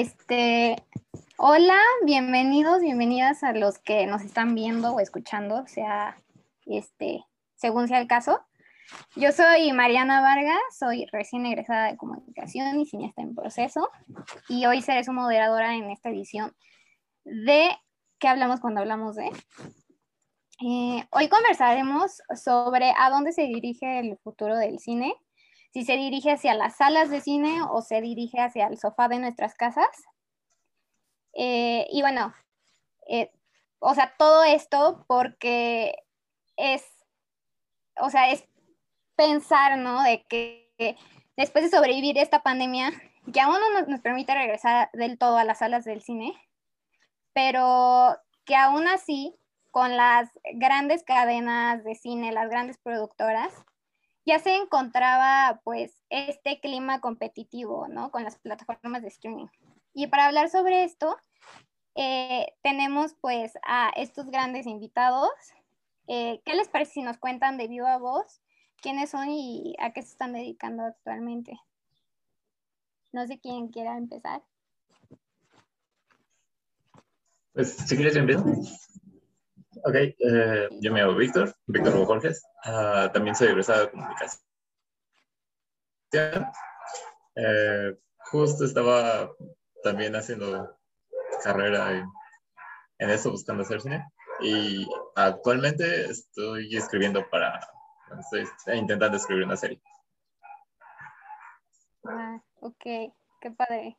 Este, hola, bienvenidos, bienvenidas a los que nos están viendo o escuchando, sea, este, según sea el caso. Yo soy Mariana Vargas, soy recién egresada de comunicación y cineasta en proceso y hoy seré su moderadora en esta edición de ¿Qué hablamos cuando hablamos de? Eh, hoy conversaremos sobre a dónde se dirige el futuro del cine, si se dirige hacia las salas de cine o se dirige hacia el sofá de nuestras casas. Eh, y bueno, eh, o sea, todo esto porque es, o sea, es pensar, ¿no? De que después de sobrevivir esta pandemia, que aún no nos permite regresar del todo a las salas del cine, pero que aún así con las grandes cadenas de cine, las grandes productoras, ya se encontraba pues este clima competitivo, ¿no? Con las plataformas de streaming. Y para hablar sobre esto, eh, tenemos pues a estos grandes invitados. Eh, ¿Qué les parece si nos cuentan de viva voz quiénes son y a qué se están dedicando actualmente? No sé quién quiera empezar. Pues si quieres empiezo. Ok, eh, yo me llamo Víctor, Víctor Hugo Jorges. Uh, también soy egresado de comunicación. Eh, justo estaba también haciendo carrera en, en, eso, buscando hacer cine. Y actualmente estoy escribiendo para. Estoy intentando escribir una serie. Ah, ok, qué padre.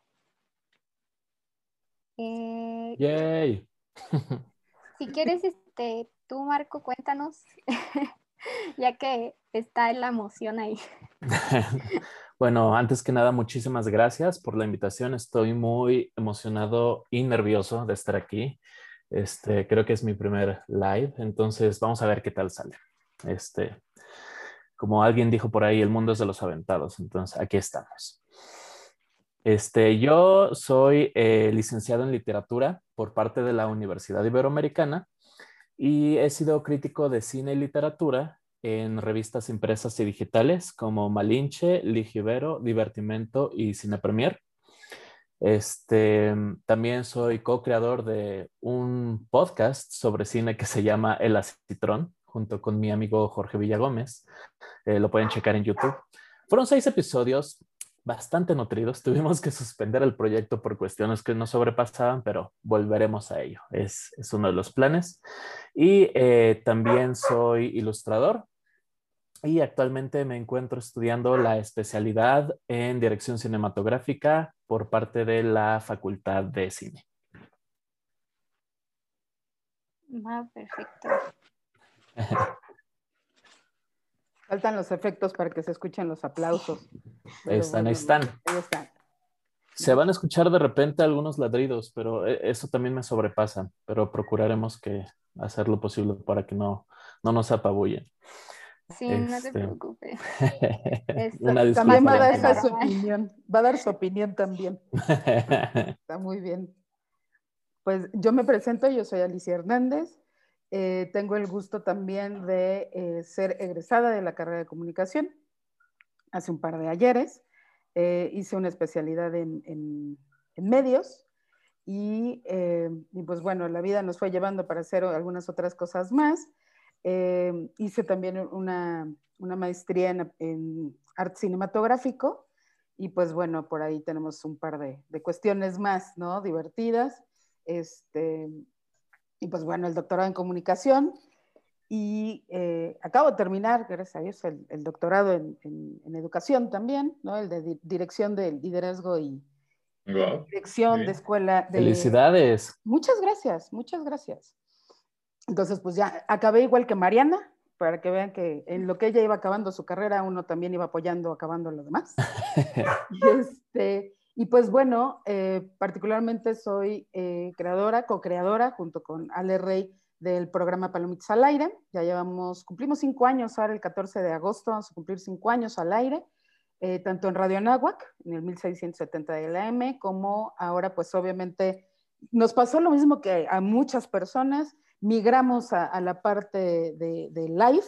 Eh, Yay. si quieres, este, tú, Marco, cuéntanos, ya que está la emoción ahí. bueno, antes que nada, muchísimas gracias por la invitación. Estoy muy emocionado y nervioso de estar aquí. Este, creo que es mi primer live, entonces vamos a ver qué tal sale. Este, como alguien dijo por ahí, el mundo es de los aventados, entonces aquí estamos. Este, yo soy eh, licenciado en literatura por parte de la Universidad Iberoamericana y he sido crítico de cine y literatura en revistas impresas y digitales como Malinche, Ligibero, Divertimento y Cine Premier. Este, también soy co-creador de un podcast sobre cine que se llama El Acitrón, junto con mi amigo Jorge Villagómez. Eh, lo pueden checar en YouTube. Fueron seis episodios bastante nutridos. Tuvimos que suspender el proyecto por cuestiones que nos sobrepasaban, pero volveremos a ello. Es, es uno de los planes. Y eh, también soy ilustrador y actualmente me encuentro estudiando la especialidad en dirección cinematográfica por parte de la Facultad de Cine. Ah, perfecto. Faltan los efectos para que se escuchen los aplausos. Ahí están, ahí están. Ahí están. Se van a escuchar de repente algunos ladridos, pero e, eso también me sobrepasa. Pero procuraremos que hacer lo posible para que no, no nos apabullen. Sí, no te este, preocupes. también va a dar su opinión. Va a dar su opinión también. Está muy bien. Pues yo me presento, yo soy Alicia Hernández. Eh, tengo el gusto también de eh, ser egresada de la carrera de comunicación hace un par de ayeres. Eh, hice una especialidad en, en, medios y, y, pues bueno, la vida nos fue llevando para hacer algunas otras cosas más. hice también una, una maestría en, en, arte cinematográfico y pues bueno, por ahí tenemos un par de, de cuestiones más, ¿no? Divertidas. Este, y pues bueno, el doctorado en comunicación. Y eh, acabo de terminar, gracias a Dios, el, doctorado en, en, educación también, ¿no? El de dirección de liderazgo y dirección de escuela. De... Felicidades. Muchas gracias, muchas gracias. Entonces, pues ya acabé igual que Mariana, para que vean que en lo que ella iba acabando su carrera, uno también iba apoyando, acabando lo demás. y, este, y pues bueno, eh, particularmente soy eh, creadora, co-creadora junto con Ale Rey del programa Palomitas al Aire. Ya llevamos, cumplimos cinco años ahora el 14 de agosto, vamos a cumplir cinco años al aire, eh, tanto en Radio Anáhuac, en el 1670 de la M, como ahora pues obviamente nos pasó lo mismo que a muchas personas, migramos a, la parte de, live,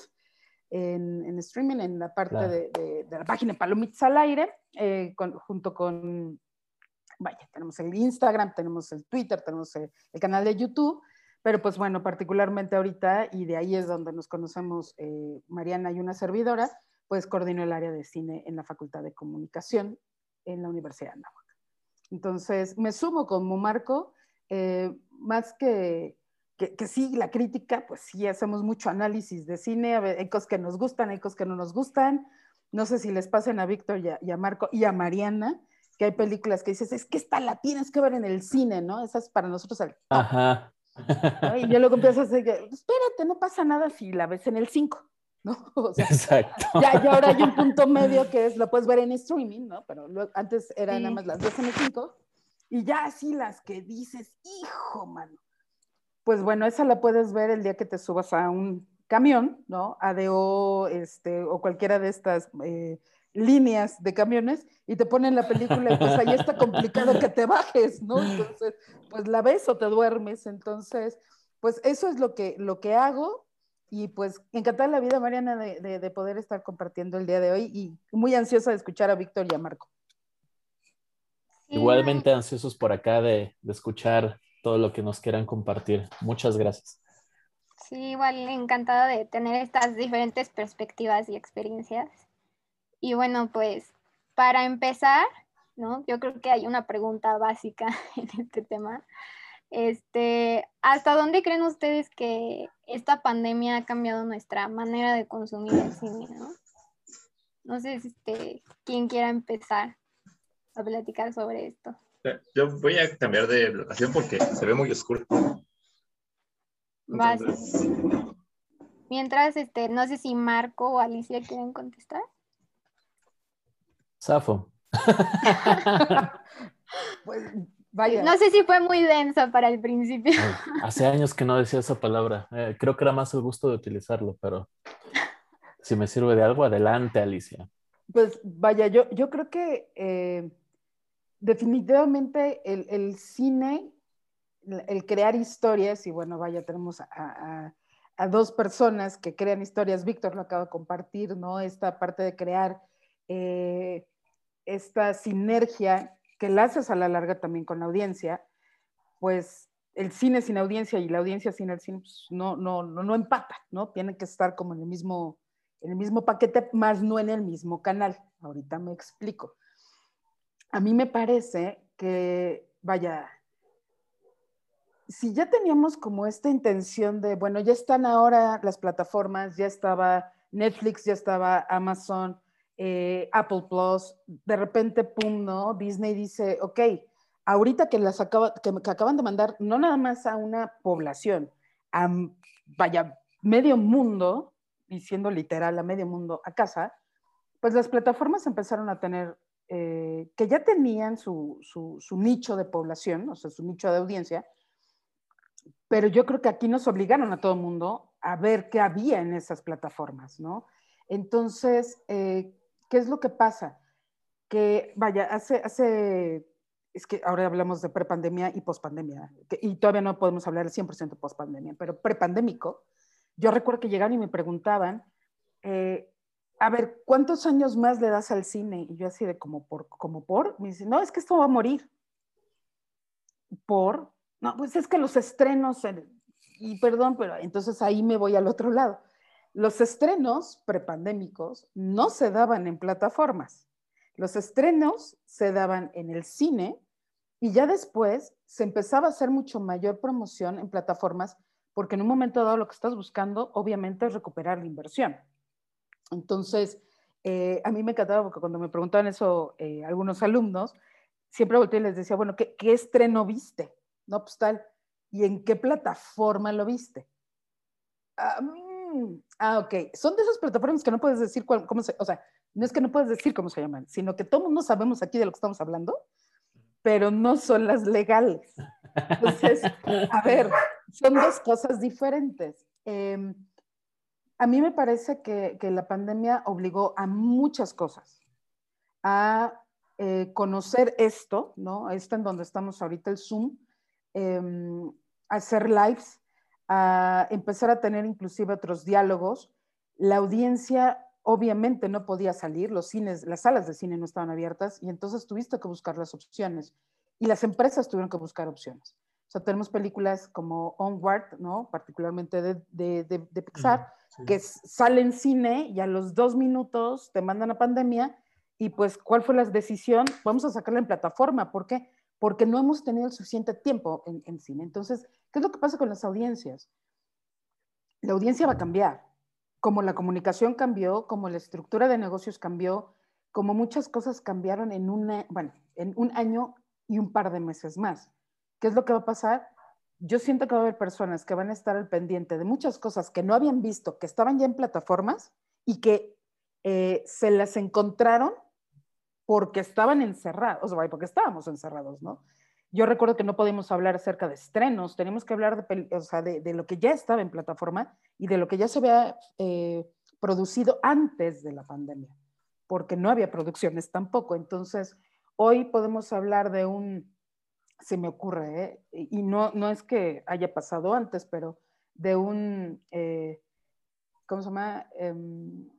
en, streaming, en la parte de, la página Palomitas al Aire, junto con vaya, tenemos el Instagram, tenemos el Twitter, tenemos el, canal de YouTube, pero pues bueno, particularmente ahorita, y de ahí es donde nos conocemos eh, Mariana y una servidora, pues coordino el área de cine en la Facultad de Comunicación en la Universidad de Anáhuac. Entonces, me sumo como Marco, eh, más que, que, sí, la crítica, pues sí, hacemos mucho análisis de cine, hay cosas que nos gustan, hay cosas que no nos gustan. No sé si les pasen a Víctor y a, Marco y a Mariana, que hay películas que dices, es que esta la tienes que ver en el cine, ¿no? Esa es para nosotros el Ajá. Y yo luego empiezo a decir, espérate, no pasa nada si la ves en el 5. ¿no? Exacto. Ya, ahora hay un punto medio que es, lo puedes ver en streaming, ¿no? Pero antes eran nada más las 10 en el 5. Y ya así las que dices, hijo, mano. Pues bueno, esa la puedes ver el día que te subas a un camión, ¿no? ADO, este, o cualquiera de estas eh, líneas de camiones, y te ponen la película y pues ahí está complicado que te bajes, ¿no? Entonces, pues la ves o te duermes. Entonces, pues eso es lo que, lo que hago y pues encantada la vida, Mariana, de, poder estar compartiendo el día de hoy y muy ansiosa de escuchar a Víctor y a Marco. Igualmente ansiosos por acá de, escuchar todo lo que nos quieran compartir. Muchas gracias. Sí, igual encantada de tener estas diferentes perspectivas y experiencias. Y bueno, pues para empezar, ¿no? Yo creo que hay una pregunta básica en este tema. Este, ¿hasta dónde creen ustedes que esta pandemia ha cambiado nuestra manera de consumir el cine, no? Sé si este, quién quiera empezar a platicar sobre esto. Yo voy a cambiar de locación porque se ve muy oscuro. Mientras, este, no sé si Marco o Alicia quieren contestar. Safo. pues no sé si fue muy densa para el principio. Hace años que no decía esa palabra. Eh, creo que era más el gusto de utilizarlo, pero si me sirve de algo, adelante, Alicia. Pues vaya, yo, yo creo que eh, definitivamente el, cine, el crear historias, y bueno, vaya, tenemos a, dos personas que crean historias, Víctor lo acaba de compartir, ¿no? Esta parte de crear eh, esta sinergia que la haces a la larga también con la audiencia, pues el cine sin audiencia y la audiencia sin el cine pues, no, no, no, no empata, ¿no? Tienen que estar como en el mismo, en el mismo paquete, más no en el mismo canal. Ahorita me explico. A mí me parece que, vaya, si ya teníamos como esta intención de, bueno, ya están ahora las plataformas, ya estaba Netflix, ya estaba Amazon, eh, Apple Plus, de repente, pum, ¿no? Disney dice, ok, ahorita que las que, acaban de mandar, no nada más a una población, a, vaya, medio mundo, diciendo literal, a medio mundo a casa, pues las plataformas empezaron a tener, eh, que ya tenían su, su, su, nicho de población, o sea, su nicho de audiencia, pero yo creo que aquí nos obligaron a todo el mundo a ver qué había en esas plataformas, ¿no? Entonces, eh, ¿Qué es lo que pasa? Que, vaya, hace, hace es que ahora hablamos de prepandemia y pospandemia, y todavía no podemos hablar del 100% pospandemia, pero prepandémico, yo recuerdo que llegaban y me preguntaban, eh, a ver, ¿cuántos años más le das al cine? Y yo así de como por, como por, me dice, no, es que esto va a morir. ¿Por? No, pues es que los estrenos, y perdón, pero entonces ahí me voy al otro lado. Los estrenos prepandémicos no se daban en plataformas. Los estrenos se daban en el cine y ya después se empezaba a hacer mucho mayor promoción en plataformas porque en un momento dado lo que estás buscando obviamente es recuperar la inversión. Entonces, eh, a mí me encantaba porque cuando me preguntaban eso eh, algunos alumnos, siempre volteé y les decía, bueno, ¿qué, ¿qué, estreno viste? No, pues tal. ¿Y en qué plataforma lo viste? A mí ah, ok. Son de esas plataformas que no puedes decir cómo se, o sea, no es que no puedes decir cómo se llaman, sino que todos no sabemos aquí de lo que estamos hablando, pero no son las legales. Entonces, a ver, son dos cosas diferentes. Em, a mí me parece que, la pandemia obligó a muchas cosas, a eh, conocer esto, ¿no? Esto en donde estamos ahorita, el Zoom, em, hacer lives, a empezar a tener inclusive otros diálogos. La audiencia obviamente no podía salir, los cines, las salas de cine no estaban abiertas y entonces tuviste que buscar las opciones. y las empresas tuvieron que buscar opciones. O sea, tenemos películas como Onward, ¿no? Particularmente de, de, de, Pixar, que salen en cine y a los dos minutos te mandan a pandemia y pues, ¿cuál fue la decisión? Vamos a sacarla en plataforma. ¿Por qué? Porque no hemos tenido el suficiente tiempo en, en cine. Entonces, ¿qué es lo que pasa con las audiencias? La audiencia va a cambiar. Como la comunicación cambió, como la estructura de negocios cambió, como muchas cosas cambiaron en, una, bueno, en un año y un par de meses más. ¿Qué es lo que va a pasar? Yo siento que va a haber personas que van a estar al pendiente de muchas cosas que no habían visto, que estaban ya en plataformas y que eh, se las encontraron porque estaban encerrados, o sea, porque estábamos encerrados, ¿no? Yo recuerdo que no podíamos hablar acerca de estrenos, teníamos que hablar de, o sea, de, lo que ya estaba en plataforma y de lo que ya se había eh, producido antes de la pandemia, porque no había producciones tampoco. Entonces, hoy podemos hablar de un se me ocurre, ¿eh? y no, no es que haya pasado antes, pero de un, eh, ¿cómo se llama? Um,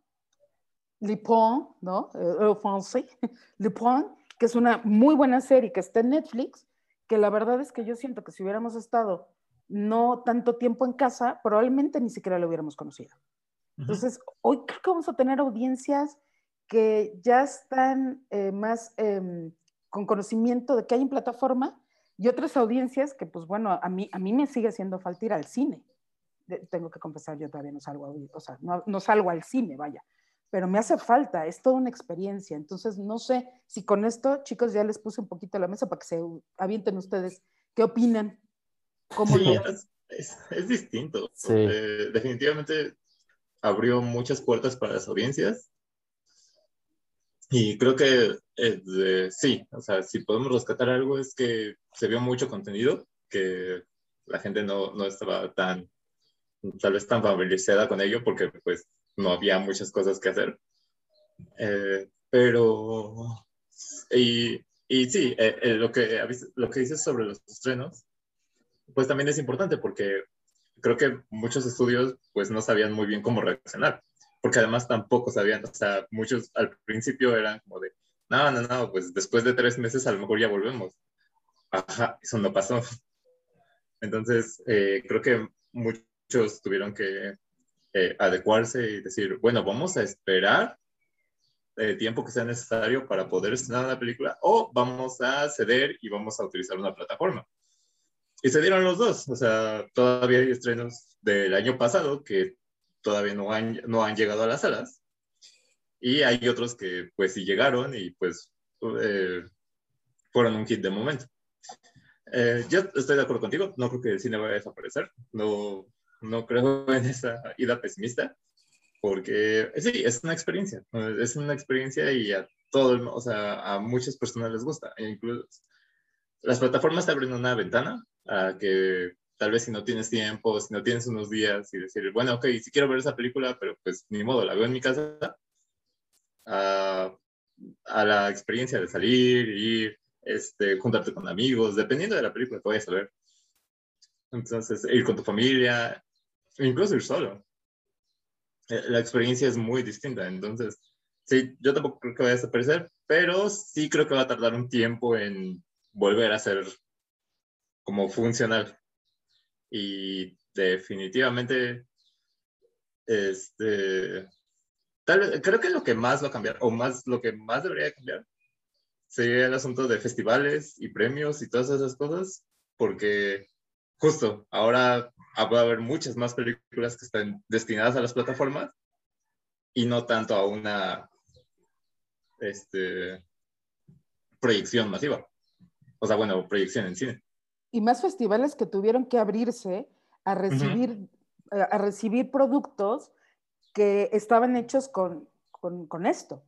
Le Pont, ¿no? Eh, Le Pont, que es una muy buena serie que está en Netflix, que la verdad es que yo siento que si hubiéramos estado no tanto tiempo en casa, probablemente ni siquiera lo hubiéramos conocido. Entonces, hoy creo que vamos a tener audiencias que ya están eh, más em, con conocimiento de que hay en plataforma y otras audiencias que, pues bueno, a mí, a mí me sigue haciendo falta ir al cine. tengo que confesar, yo todavía no salgo, o sea, no, no salgo al cine, vaya, pero me hace falta, es toda una experiencia. Entonces, no sé si con esto, chicos, ya les puse un poquito a la mesa para que se avienten ustedes. ¿Qué opinan? ¿Cómo sí, es, es, distinto. Eh, definitivamente abrió muchas puertas para las audiencias y creo que eh, sí, o sea, si podemos rescatar algo es que se vio mucho contenido, que la gente no, no estaba tan, tal vez tan familiarizada con ello porque pues no había muchas cosas que hacer. Eh, pero, y, y sí, eh, lo, que, lo que dices sobre los estrenos, pues también es importante porque creo que muchos estudios pues no sabían muy bien cómo reaccionar porque además tampoco sabían, o sea, muchos al principio eran como de, no, no, no, pues después de tres meses a lo mejor ya volvemos. Ajá, eso no pasó. Entonces, eh, creo que muchos tuvieron que eh, adecuarse y decir, bueno, vamos a esperar el tiempo que sea necesario para poder estrenar una película o vamos a ceder y vamos a utilizar una plataforma. Y se dieron los dos, o sea, todavía hay estrenos del año pasado que todavía no han, no han llegado a las salas. Y hay otros que pues sí llegaron y pues eh, fueron un hit de momento. Eh, yo estoy de acuerdo contigo, no creo que el cine vaya a desaparecer, no, no creo en esa ida pesimista, porque sí, es una experiencia, es una experiencia y a todo, o sea, a muchas personas les gusta, e incluso las plataformas te abren una ventana a que tal vez si no tienes tiempo, si no tienes unos días y decir, bueno, ok, si quiero ver esa película, pero pues ni modo, la veo en mi casa, a, la experiencia de salir, ir, este, juntarte con amigos, dependiendo de la película que vayas a ver. Entonces, ir con tu familia, incluso ir solo. Eh, la experiencia es muy distinta, entonces, sí, yo tampoco creo que vaya a desaparecer, pero sí creo que va a tardar un tiempo en volver a ser como funcional y definitivamente, este, tal creo que lo que más va a cambiar, o más, lo que más debería cambiar, sería el asunto de festivales y premios y todas esas cosas, porque justo ahora va a haber muchas más películas que están destinadas a las plataformas y no tanto a una este, proyección masiva. O sea, bueno, proyección en cine y más festivales que tuvieron que abrirse a recibir, a recibir productos que estaban hechos con, con, esto.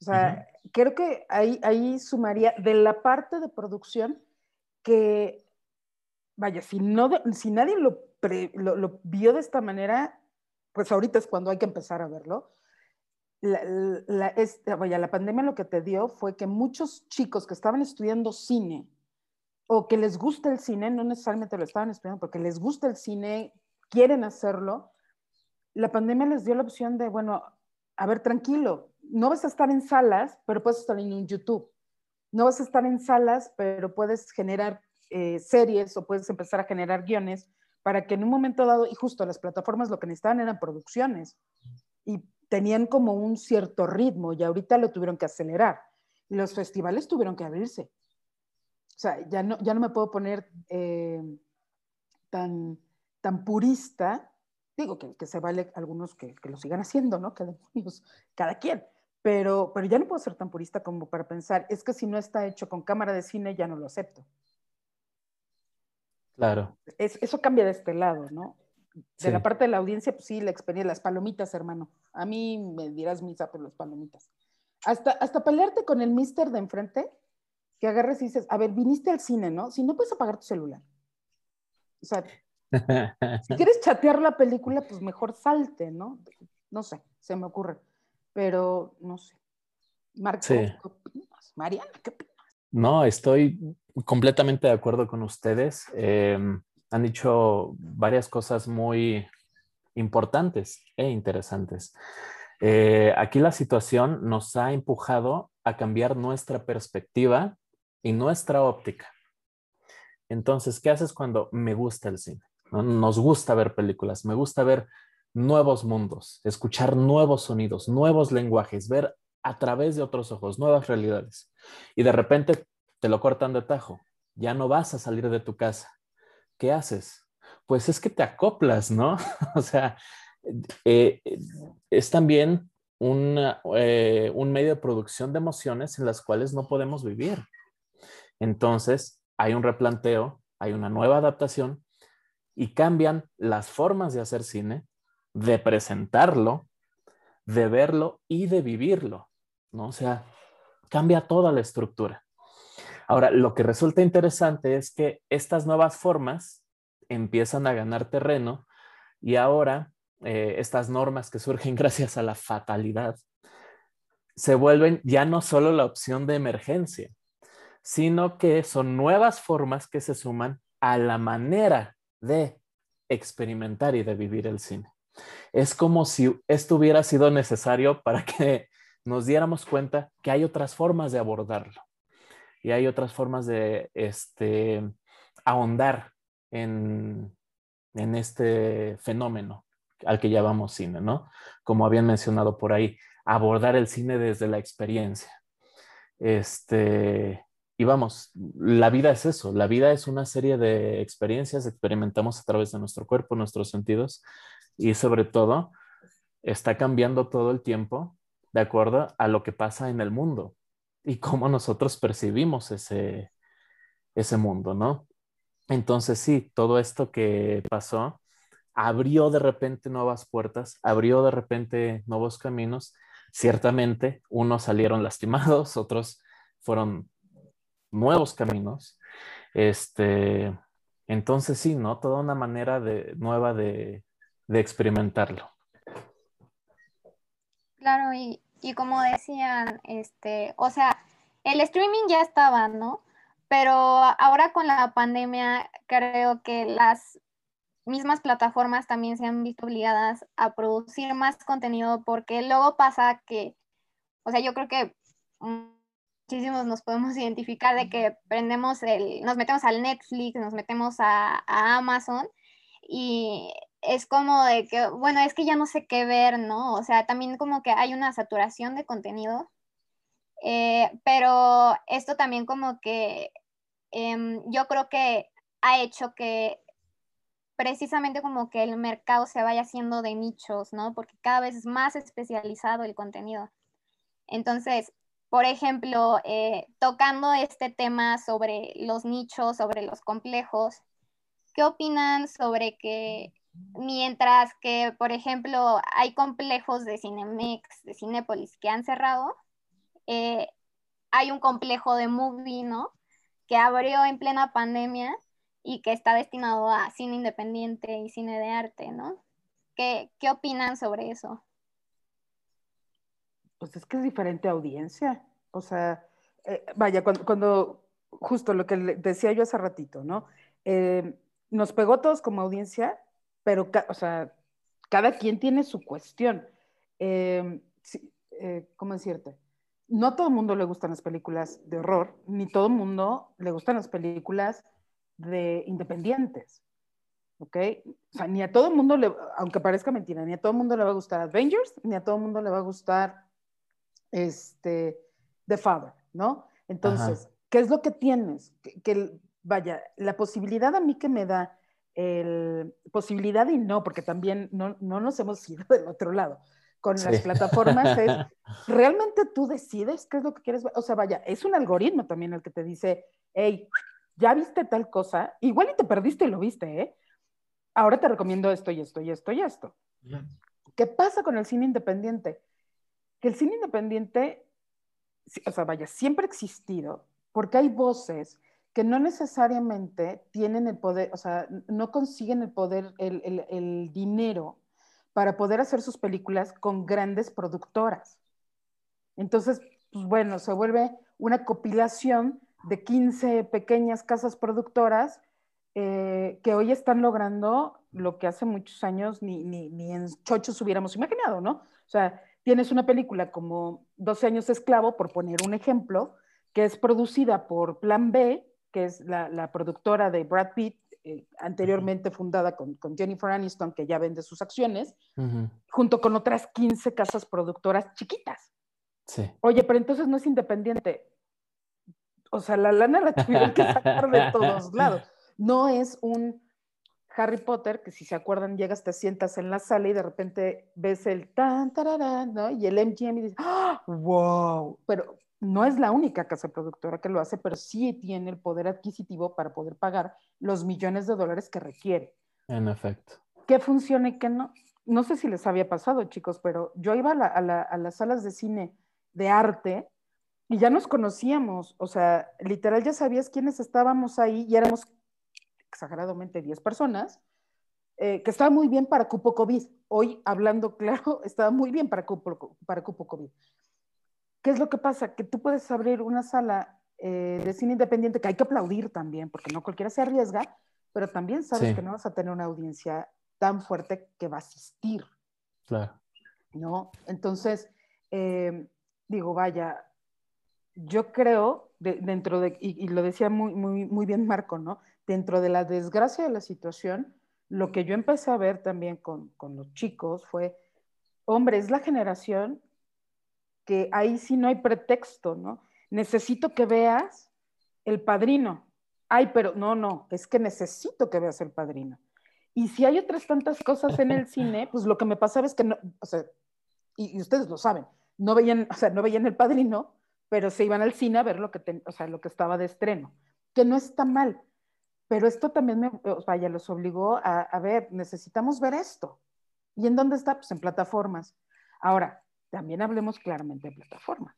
O sea, creo que ahí, ahí sumaría de la parte de producción que, vaya, si, no, si nadie lo, lo, vio de esta manera, pues ahorita es cuando hay que empezar a verlo. La, la, vaya, la pandemia lo que te dio fue que muchos chicos que estaban estudiando cine, o que les gusta el cine, no necesariamente lo estaban esperando, porque les gusta el cine, quieren hacerlo, la pandemia les dio la opción de, bueno, a ver, tranquilo, no vas a estar en salas, pero puedes estar en YouTube. no vas a estar en salas, pero puedes generar eh, series o puedes empezar a generar guiones para que en un momento dado, y justo las plataformas lo que necesitaban eran producciones y tenían como un cierto ritmo y ahorita lo tuvieron que acelerar. Los festivales tuvieron que abrirse. O sea, ya no, ya no me puedo poner eh, tan, tan purista. Digo que, que se vale algunos que, que, lo sigan haciendo, ¿no? Que demonios, cada quien. Pero, pero ya no puedo ser tan purista como para pensar, es que si no está hecho con cámara de cine, ya no lo acepto. Claro. eso cambia de este lado, ¿no? De la parte de la audiencia, pues sí, la experiencia, las palomitas, hermano. A mí me dirás misa por las palomitas. Hasta, hasta pelearte con el mister de enfrente, que agarres y dices, a ver, viniste al cine, ¿no? Si no puedes apagar tu celular. O sea, si quieres chatear la película, pues mejor salte, ¿no? No sé, se me ocurre. Pero no sé. Marco, ¿qué opinas? Mariana, ¿qué opinas? No, estoy completamente de acuerdo con ustedes. Em, han dicho varias cosas muy importantes e interesantes. Eh, aquí la situación nos ha empujado a cambiar nuestra perspectiva y nuestra óptica. Entonces, ¿qué haces cuando me gusta el cine? Nos gusta ver películas, me gusta ver nuevos mundos, escuchar nuevos sonidos, nuevos lenguajes, ver a través de otros ojos, nuevas realidades. Y de repente te lo cortan de tajo, ya no vas a salir de tu casa. ¿Qué haces? Pues es que te acoplas, ¿no? o sea, eh, es también eh, un medio de producción de emociones en las cuales no podemos vivir. Entonces, hay un replanteo, hay una nueva adaptación y cambian las formas de hacer cine, de presentarlo, de verlo y de vivirlo, ¿no? O sea, cambia toda la estructura. Ahora, lo que resulta interesante es que estas nuevas formas empiezan a ganar terreno y ahora eh, estas normas que surgen gracias a la fatalidad se vuelven ya no solo la opción de emergencia, sino que son nuevas formas que se suman a la manera de experimentar y de vivir el cine. Es como si esto hubiera sido necesario para que nos diéramos cuenta que hay otras formas de abordarlo y hay otras formas de este, ahondar en, en este fenómeno al que llamamos cine, ¿no? Como habían mencionado por ahí, abordar el cine desde la experiencia. Este, y vamos, la vida es eso, la vida es una serie de experiencias, experimentamos a través de nuestro cuerpo, nuestros sentidos, y sobre todo, está cambiando todo el tiempo de acuerdo a lo que pasa en el mundo y cómo nosotros percibimos ese, ese mundo, ¿no? Entonces sí, todo esto que pasó abrió de repente nuevas puertas, abrió de repente nuevos caminos. Ciertamente, unos salieron lastimados, otros fueron nuevos caminos. Este, entonces sí, ¿no? Toda una manera de, nueva de, de experimentarlo. Claro, y, y como decían, este, o sea, el streaming ya estaba, ¿no? Pero ahora con la pandemia creo que las mismas plataformas también se han visto obligadas a producir más contenido porque luego pasa que, o sea, yo creo que muchísimos nos podemos identificar de que prendemos el, nos metemos al Netflix, nos metemos a, a Amazon y es como de que, bueno, es que ya no sé qué ver, ¿no? O sea, también como que hay una saturación de contenido, eh, pero esto también como que em, yo creo que ha hecho que precisamente como que el mercado se vaya haciendo de nichos, ¿no? Porque cada vez es más especializado el contenido. Entonces, por ejemplo, eh, tocando este tema sobre los nichos, sobre los complejos, ¿qué opinan sobre que Mientras que, por ejemplo, hay complejos de Cinemex, de Cinépolis que han cerrado, eh, hay un complejo de Movie, ¿no? Que abrió en plena pandemia y que está destinado a cine independiente y cine de arte, ¿no? ¿Qué, qué opinan sobre eso? Pues es que es diferente audiencia. O sea, eh, vaya, cuando, justo lo que decía yo hace ratito, ¿no? Eh, nos pegó todos como audiencia pero, o sea, cada quien tiene su cuestión. Em, eh, ¿Cómo decirte? no a todo el mundo le gustan las películas de horror, ni todo el mundo le gustan las películas de independientes. ¿Ok? O sea, ni a todo el mundo, le, aunque parezca mentira, ni a todo el mundo le va a gustar Avengers, ni a todo el mundo le va a gustar este, The Father, ¿no? Entonces, ¿qué es lo que tienes? Que, vaya, la posibilidad a mí que me da, el, posibilidad y no, porque también no, no nos hemos ido del otro lado con las plataformas es, ¿realmente tú decides qué es lo que quieres ver? O sea, vaya, es un algoritmo también el que te dice, hey, ya viste tal cosa, igual y te perdiste y lo viste, ¿eh? Ahora te recomiendo esto y esto y esto y esto. ¿Qué pasa con el cine independiente? Que el cine independiente, o sea, vaya, siempre ha existido, porque hay voces que no necesariamente tienen el poder, o sea, no consiguen el poder, el, el, dinero para poder hacer sus películas con grandes productoras. Entonces, pues bueno, se vuelve una compilación de 15 pequeñas casas productoras eh, que hoy están logrando lo que hace muchos años ni, ni, en chochos hubiéramos imaginado, ¿no? O sea, tienes una película como 12 años esclavo, por poner un ejemplo, que es producida por Plan B, que es la, la productora de Brad Pitt, eh, anteriormente fundada con, con, Jennifer Aniston, que ya vende sus acciones, junto con otras 15 casas productoras chiquitas. Sí. Oye, pero entonces no es independiente. O sea, la lana la tuvieron que sacar de todos lados. No es un Harry Potter que si se acuerdan llegas, te sientas en la sala y de repente ves el tan, tararán, ¿no? Y el MGM y dices, ¡Ah! ¡wow! Pero no es la única casa productora que lo hace, pero sí tiene el poder adquisitivo para poder pagar los millones de dólares que requiere. En efecto. ¿Qué funciona y qué no? No sé si les había pasado, chicos, pero yo iba a, las salas de cine de arte y ya nos conocíamos, o sea, literal ya sabías quiénes estábamos ahí y éramos exageradamente 10 personas, eh, que estaba muy bien para cupo COVID. Hoy, hablando claro, estaba muy bien para cupo, para cupo COVID. ¿Qué es lo que pasa? Que tú puedes abrir una sala eh, de cine independiente que hay que aplaudir también, porque no cualquiera se arriesga, pero también sabes que no vas a tener una audiencia tan fuerte que va a asistir. Claro. ¿No? Entonces, eh, digo, vaya, yo creo, dentro de, y, lo decía muy, muy, muy bien Marco, ¿no? Dentro de la desgracia de la situación, lo que yo empecé a ver también con, con los chicos fue, hombre, es la generación que ahí sí no hay pretexto, ¿no? Necesito que veas el padrino. Ay, pero no, no, es que necesito que veas el padrino. Y si hay otras tantas cosas en el cine, pues lo que me pasaba es que no, o sea, y, ustedes lo saben, no veían, o sea, no veían el padrino, pero se iban al cine a ver lo que, o sea, lo que estaba de estreno, que no está mal. Pero esto también me, vaya, los obligó a, a ver, necesitamos ver esto. ¿Y en dónde está? Pues en plataformas. Ahora, también hablemos claramente de plataforma.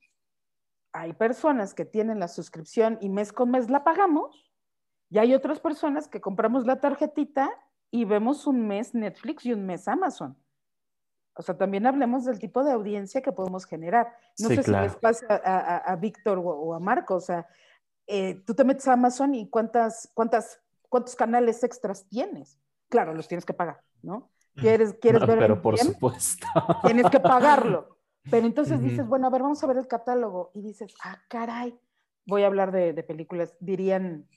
Hay personas que tienen la suscripción y mes con mes la pagamos, y hay otras personas que compramos la tarjetita y vemos un mes Netflix y un mes Amazon. O sea, también hablemos del tipo de audiencia que podemos generar. No sé si les pasa a, Víctor o, a Marco, o sea, eh, tú te metes a Amazon y cuántas, cuántas, cuántos canales extras tienes. Claro, los tienes que pagar, ¿no? ¿Quieres, quieres ver Pero por supuesto. Tienes que pagarlo. Pero entonces dices, bueno, a ver, vamos a ver el catálogo. Y dices, ah, caray, voy a hablar de, películas, dirían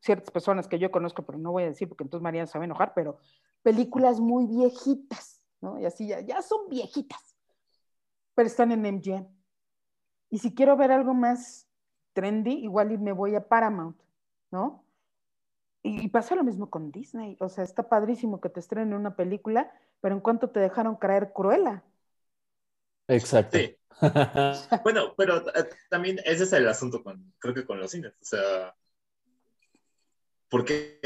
ciertas personas que yo conozco, pero no voy a decir porque entonces María se va a enojar, pero películas muy viejitas, ¿no? Y así ya, ya son viejitas, pero están en MGM. Y si quiero ver algo más trendy, igual me voy a Paramount, ¿no? Y, y pasa lo mismo con Disney, o sea, está padrísimo que te estrenen una película, pero en cuanto te dejaron caer Cruella, Exacto. Sí. bueno, pero eh, también ese es el asunto con, creo que con los cines. O sea, porque,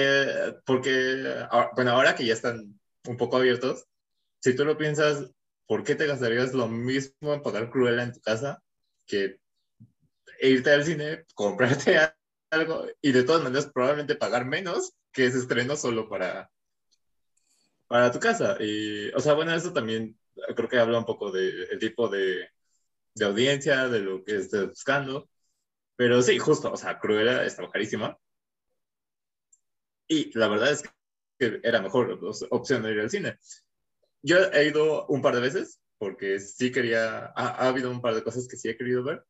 porque, ah, bueno, ahora que ya están un poco abiertos, si tú lo piensas, ¿por qué te gastarías lo mismo en pagar Cruella en tu casa que irte al cine, comprarte algo y de todas maneras probablemente pagar menos que ese estreno solo para, para tu casa? Y, o sea, bueno, eso también creo que habla un poco del tipo de, de, audiencia, de lo que estés buscando. Pero sí, justo, o sea, Cruella estaba carísima. Y la verdad es que era mejor opción de ir al cine. Yo he ido un par de veces porque sí quería, ha, ha, habido un par de cosas que sí he querido ver,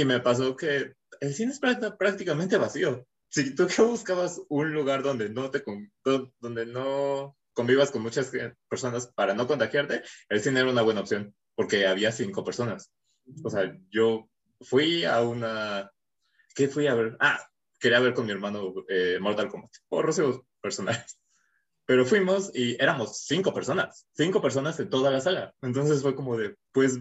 y me pasó que el cine es prácticamente vacío. Si tú que buscabas un lugar donde no te donde no convivas con muchas personas para no contagiarte, el cine era una buena opción, porque había cinco personas. O sea, yo fui a una... ¿Qué fui a ver? Ah, quería ver con mi hermano eh, Mortal Kombat, por razones personales. Pero fuimos y éramos cinco personas, cinco personas en toda la sala. Entonces fue como de, pues,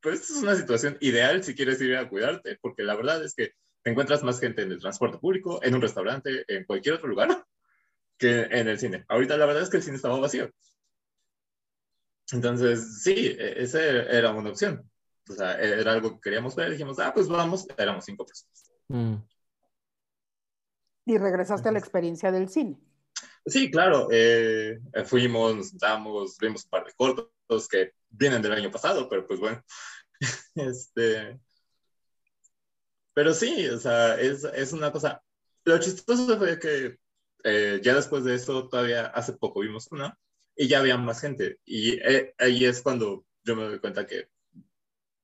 pues es una situación ideal si quieres ir a cuidarte, porque la verdad es que te encuentras más gente en el transporte público, en un restaurante, en cualquier otro lugar, que en el cine. Ahorita la verdad es que el cine estaba vacío. Entonces, sí, e, esa era una opción. O sea, era algo que queríamos ver, dijimos, ah, pues vamos, éramos cinco personas. Mm. Y regresaste a la experiencia del cine. Sí, claro. Eh, fuimos, sentamos, vimos un par de cortos que vienen del año pasado, pero pues bueno. este, pero sí, o sea, es, es una cosa. Lo chistoso fue que eh, ya después de eso, todavía hace poco vimos una y ya había más gente. Y eh, ahí es cuando yo me doy cuenta que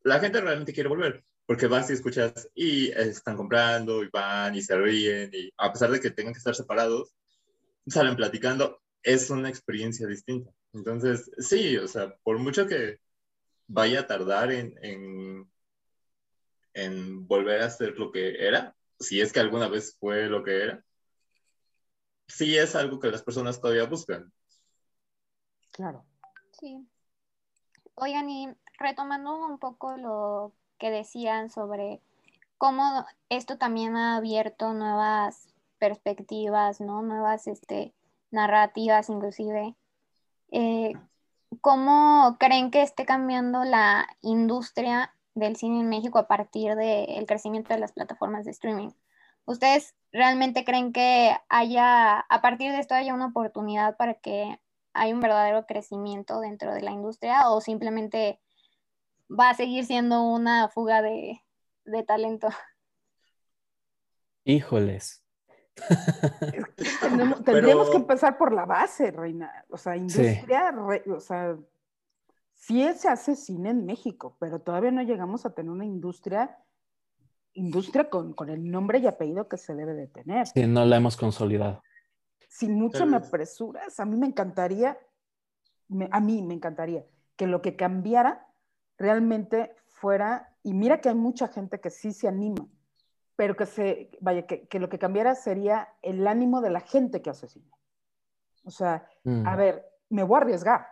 la gente realmente quiere volver porque vas y escuchas y están comprando y van y se ríen y a pesar de que tengan que estar separados, salen platicando, es una experiencia distinta. Entonces, sí, o sea, por mucho que vaya a tardar en, en, volver a ser lo que era, si es que alguna vez fue lo que era, sí es algo que las personas todavía buscan. Claro. Sí. Oigan, y retomando un poco lo que decían sobre cómo esto también ha abierto nuevas perspectivas, ¿no? Nuevas este, narrativas inclusive. Eh, ¿Cómo creen que esté cambiando la industria del cine en México a partir del crecimiento de las plataformas de streaming? ¿Ustedes realmente creen que haya, a partir de esto, haya una oportunidad para que haya un verdadero crecimiento dentro de la industria o simplemente va a seguir siendo una fuga de, talento? Híjoles. tendríamos que empezar por la base, Reina. O sea, industria, o sea, sí se hace cine en México, pero todavía no llegamos a tener una industria, industria con, el nombre y apellido que se debe de tener. Sí, no la hemos consolidado. Si mucho me apresuras, a mí me encantaría, a mí me encantaría que lo que cambiara realmente fuera, y mira que hay mucha gente que sí se anima, pero que se, vaya, que, lo que cambiara sería el ánimo de la gente que hace cine. O sea, a mm. ver, me voy a arriesgar.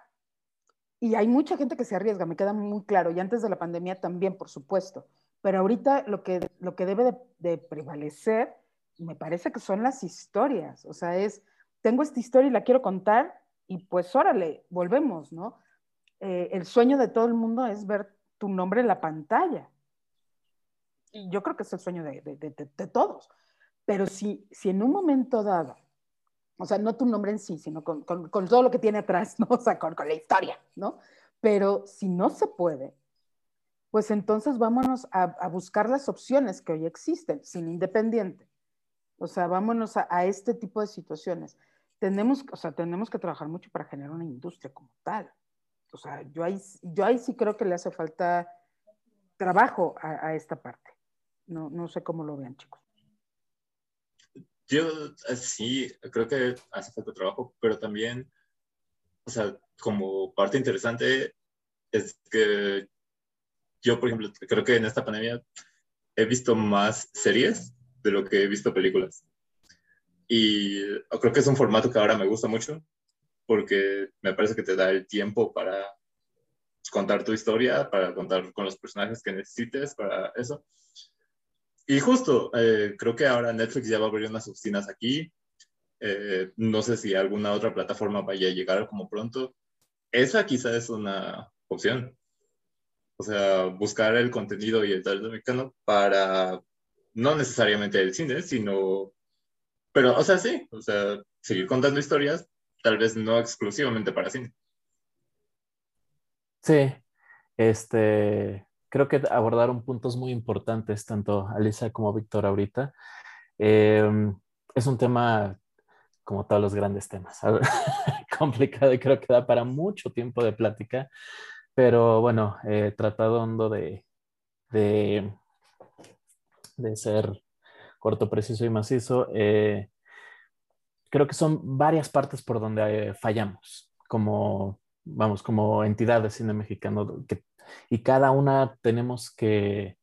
Y hay mucha gente que se arriesga, me queda muy claro, y antes de la pandemia también, por supuesto. Pero ahorita lo que, lo que debe de, prevalecer, me parece que son las historias. O sea, es, tengo esta historia y la quiero contar, y pues órale, volvemos, ¿no? Eh, el sueño de todo el mundo es ver tu nombre en la pantalla. Y yo creo que es el sueño de, de, todos. Pero si, si en un momento dado, o sea, no tu nombre en sí, sino con, con, con todo lo que tiene atrás, ¿no? O sea, con, con, la historia, ¿no? Pero si no se puede, pues entonces vámonos a, a buscar las opciones que hoy existen, sin independiente. O sea, vámonos a, a, este tipo de situaciones. Tenemos, o sea, tenemos que trabajar mucho para generar una industria como tal o sea, yo ahí, yo ahí sí creo que le hace falta trabajo a, esta parte. No, no sé cómo lo vean, chicos. Yo eh, sí, creo que hace falta trabajo, pero también, o sea, como parte interesante es que yo, por ejemplo, creo que en esta pandemia he visto más series de lo que he visto películas. Y creo que es un formato que ahora me gusta mucho porque me parece que te da el tiempo para contar tu historia, para contar con los personajes que necesites, para eso. Y justo, eh, creo que ahora Netflix ya va a abrir unas oficinas aquí. Eh, no sé si alguna otra plataforma vaya a llegar como pronto. Esa quizá es una opción. O sea, buscar el contenido y el talento mexicano para no necesariamente el cine, sino... Pero, o sea, sí, o sea, seguir contando historias, tal vez no exclusivamente para cine. Sí, este, creo que abordaron puntos muy importantes, tanto Alisa como Víctor ahorita. Em, es un tema, como todos los grandes temas, complicado y creo que da para mucho tiempo de plática. Pero bueno, he tratado de, de, de ser corto, preciso y macizo. Eh, creo que son varias partes por donde eh, fallamos, como, vamos, como entidad de cine mexicano, y cada una tenemos que,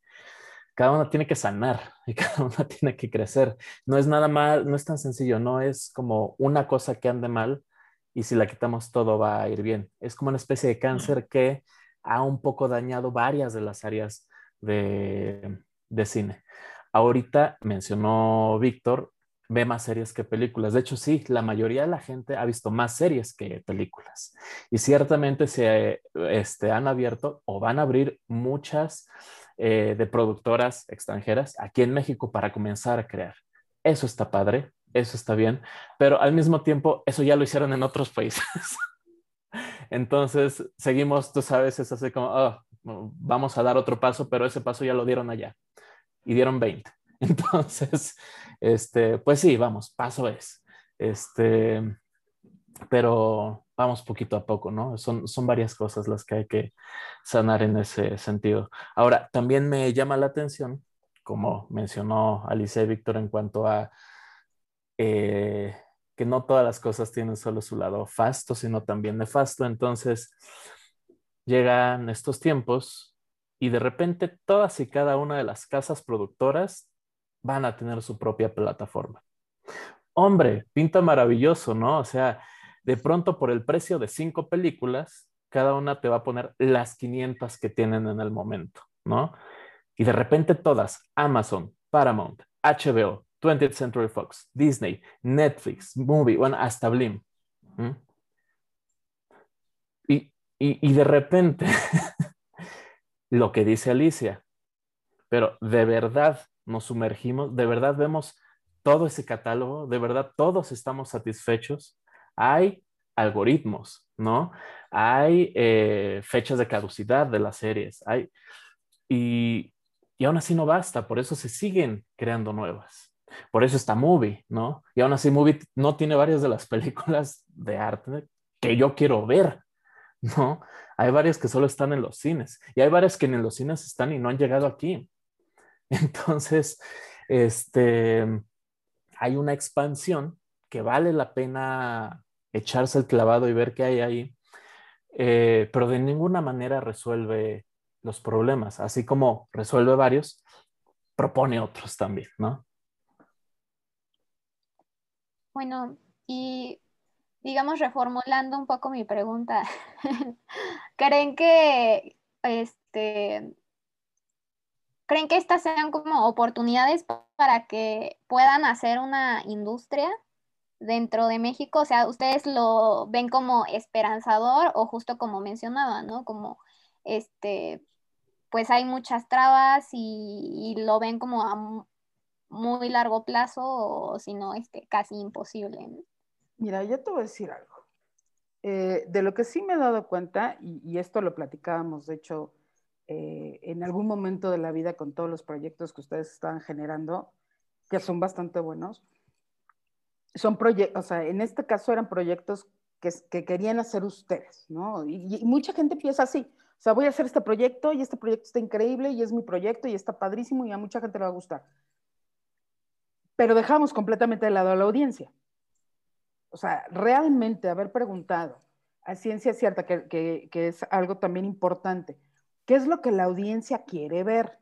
cada una tiene que sanar y cada una tiene que crecer. No es nada mal, no es tan sencillo, no es como una cosa que ande mal y si la quitamos todo va a ir bien. Es como una especie de cáncer que ha un poco dañado varias de las áreas de, de cine. Ahorita mencionó Víctor ve más series que películas. De hecho, sí, la mayoría de la gente ha visto más series que películas. Y ciertamente se este, han abierto o van a abrir muchas eh, de productoras extranjeras aquí en México para comenzar a crear. Eso está padre, eso está bien, pero al mismo tiempo eso ya lo hicieron en otros países. Entonces, seguimos, tú sabes, es así como, oh, vamos a dar otro paso, pero ese paso ya lo dieron allá y dieron 20. Entonces, este, pues sí, vamos, paso es. Este, pero vamos poquito a poco, ¿no? Son, son varias cosas las que hay que sanar en ese sentido. Ahora, también me llama la atención, como mencionó Alicia y Víctor en cuanto a eh, que no todas las cosas tienen solo su lado fasto, sino también nefasto. Entonces, llegan estos tiempos y de repente todas y cada una de las casas productoras van a tener su propia plataforma. Hombre, pinta maravilloso, ¿no? O sea, de pronto por el precio de cinco películas, cada una te va a poner las 500 que tienen en el momento, ¿no? Y de repente todas, Amazon, Paramount, HBO, 20th Century Fox, Disney, Netflix, Movie, bueno, hasta Blim. Y, y de repente, lo que dice Alicia, pero de verdad nos sumergimos, de verdad vemos todo ese catálogo, de verdad todos estamos satisfechos. Hay algoritmos, ¿no? Hay eh, fechas de caducidad de las series, hay, y, y aún así no basta, por eso se siguen creando nuevas. Por eso está Movie, ¿no? Y aún así Movie no tiene varias de las películas de arte que yo quiero ver, ¿no? Hay varias que solo están en los cines y hay varias que en los cines están y no han llegado aquí. Entonces, este, hay una expansión que vale la pena echarse el clavado y ver qué hay ahí, eh, pero de ninguna manera resuelve los problemas, así como resuelve varios, propone otros también, ¿no? Bueno, y digamos reformulando un poco mi pregunta, ¿creen que este ¿Creen que estas sean como oportunidades para que puedan hacer una industria dentro de México? O sea, ¿ustedes lo ven como esperanzador o justo como mencionaba, ¿no? Como, este, pues hay muchas trabas y, lo ven como a muy largo plazo o si no, este, casi imposible. Mira, yo te voy a decir algo. Eh, de lo que sí me he dado cuenta, y esto lo platicábamos, de hecho, eh, en algún momento de la vida con todos los proyectos que ustedes están generando, que son bastante buenos. Son proyectos, o sea, en este caso eran proyectos que, que querían hacer ustedes, ¿no? Y, mucha gente piensa así, o sea, voy a hacer este proyecto y este proyecto está increíble y es mi proyecto y está padrísimo y a mucha gente le va a gustar. Pero dejamos completamente de lado a la audiencia. O sea, realmente haber preguntado a ciencia cierta, que, que, que es algo también importante, ¿Qué es lo que la audiencia quiere ver?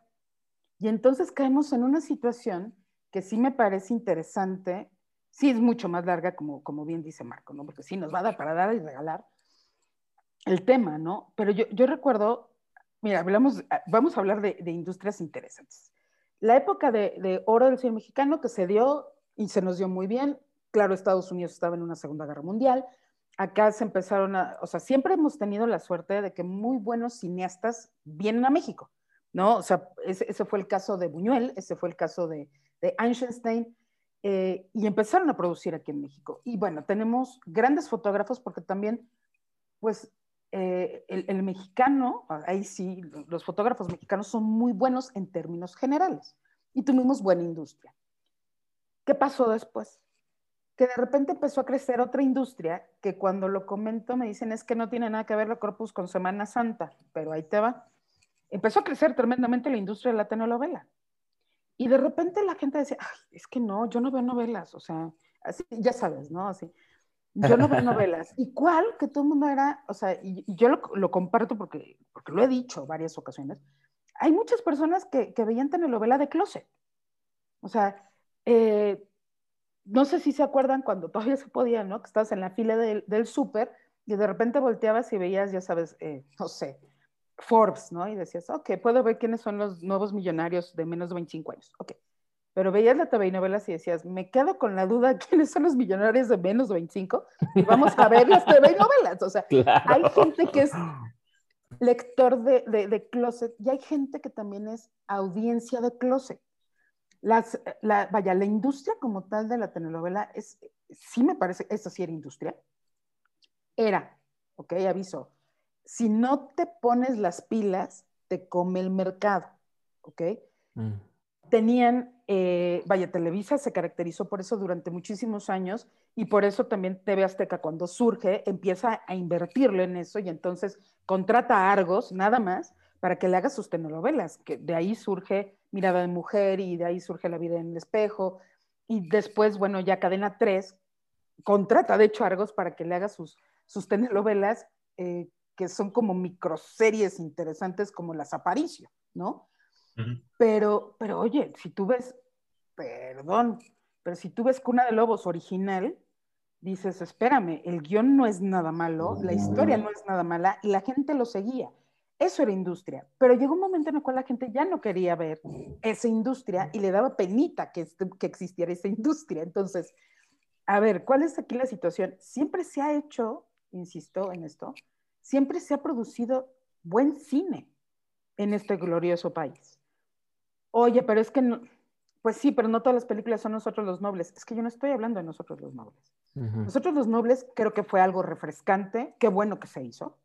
Y entonces caemos en una situación que sí me parece interesante, sí es mucho más larga, como, como bien dice Marco, ¿no? Porque sí nos va a dar para dar y regalar el tema, ¿no? Pero yo, yo recuerdo, mira, hablamos, vamos a hablar de, industrias interesantes. La época de, oro del cine mexicano que se dio y se nos dio muy bien, claro, Estados Unidos estaba en una Segunda Guerra Mundial, acá se empezaron a, o sea, siempre hemos tenido la suerte de que muy buenos cineastas vienen a México, ¿no? O sea, ese, fue el caso de Buñuel, ese fue el caso de, de Einstein, eh, y empezaron a producir aquí en México. Y bueno, tenemos grandes fotógrafos porque también, pues, eh, el, el, mexicano, ahí sí, los fotógrafos mexicanos son muy buenos en términos generales y tuvimos buena industria. ¿Qué pasó después? Que de repente empezó a crecer otra industria que cuando lo comento me dicen es que no tiene nada que ver la Corpus con Semana Santa, pero ahí te va. Empezó a crecer tremendamente la industria de la telenovela. Y de repente la gente decía, Ay, es que no, yo no veo novelas, o sea, así, ya sabes, ¿no? Así, yo no veo novelas. ¿Y cuál? Que todo el mundo era, o sea, yo lo, lo, comparto porque, porque lo he dicho varias ocasiones, hay muchas personas que, que veían telenovela de closet. O sea, eh, no sé si se acuerdan cuando todavía se podía, ¿no? Que estabas en la fila del, del súper y de repente volteabas y veías, ya sabes, eh, no sé, Forbes, ¿no? Y decías, ok, puedo ver quiénes son los nuevos millonarios de menos de 25 años. Ok. Pero veías la TV y novelas y decías, me quedo con la duda quiénes son los millonarios de menos de 25 y vamos a ver las TV y novelas. O sea, hay gente que es lector de, de, de, closet y hay gente que también es audiencia de closet. Las, la, vaya, la industria como tal de la telenovela es, sí me parece, eso sí era industria. Era, ok, aviso, si no te pones las pilas, te come el mercado, ok. Mm. Tenían, eh, vaya, Televisa se caracterizó por eso durante muchísimos años y por eso también TV Azteca cuando surge empieza a invertirlo en eso y entonces contrata a Argos, nada más, para que le haga sus telenovelas, que de ahí surge Mirada de Mujer y de ahí surge La vida en el espejo. Y después, bueno, ya Cadena 3 contrata, de hecho, Argos para que le haga sus, sus telenovelas, eh, que son como microseries interesantes como Las Aparicio, ¿no? pero, pero oye, si tú ves, perdón, pero si tú ves Cuna de Lobos original, dices, espérame, el guion no es nada malo, la historia no es nada mala, y la gente lo seguía. Eso era industria, pero llegó un momento en el cual la gente ya no quería ver esa industria y le daba penita que, este, que existiera esa industria. Entonces, a ver, ¿cuál es aquí la situación? Siempre se ha hecho, insisto en esto, siempre se ha producido buen cine en este glorioso país. Oye, pero es que no, pues sí, pero no todas las películas son nosotros los nobles. Es que yo no estoy hablando de nosotros los nobles. Nosotros los nobles creo que fue algo refrescante, qué bueno que se hizo.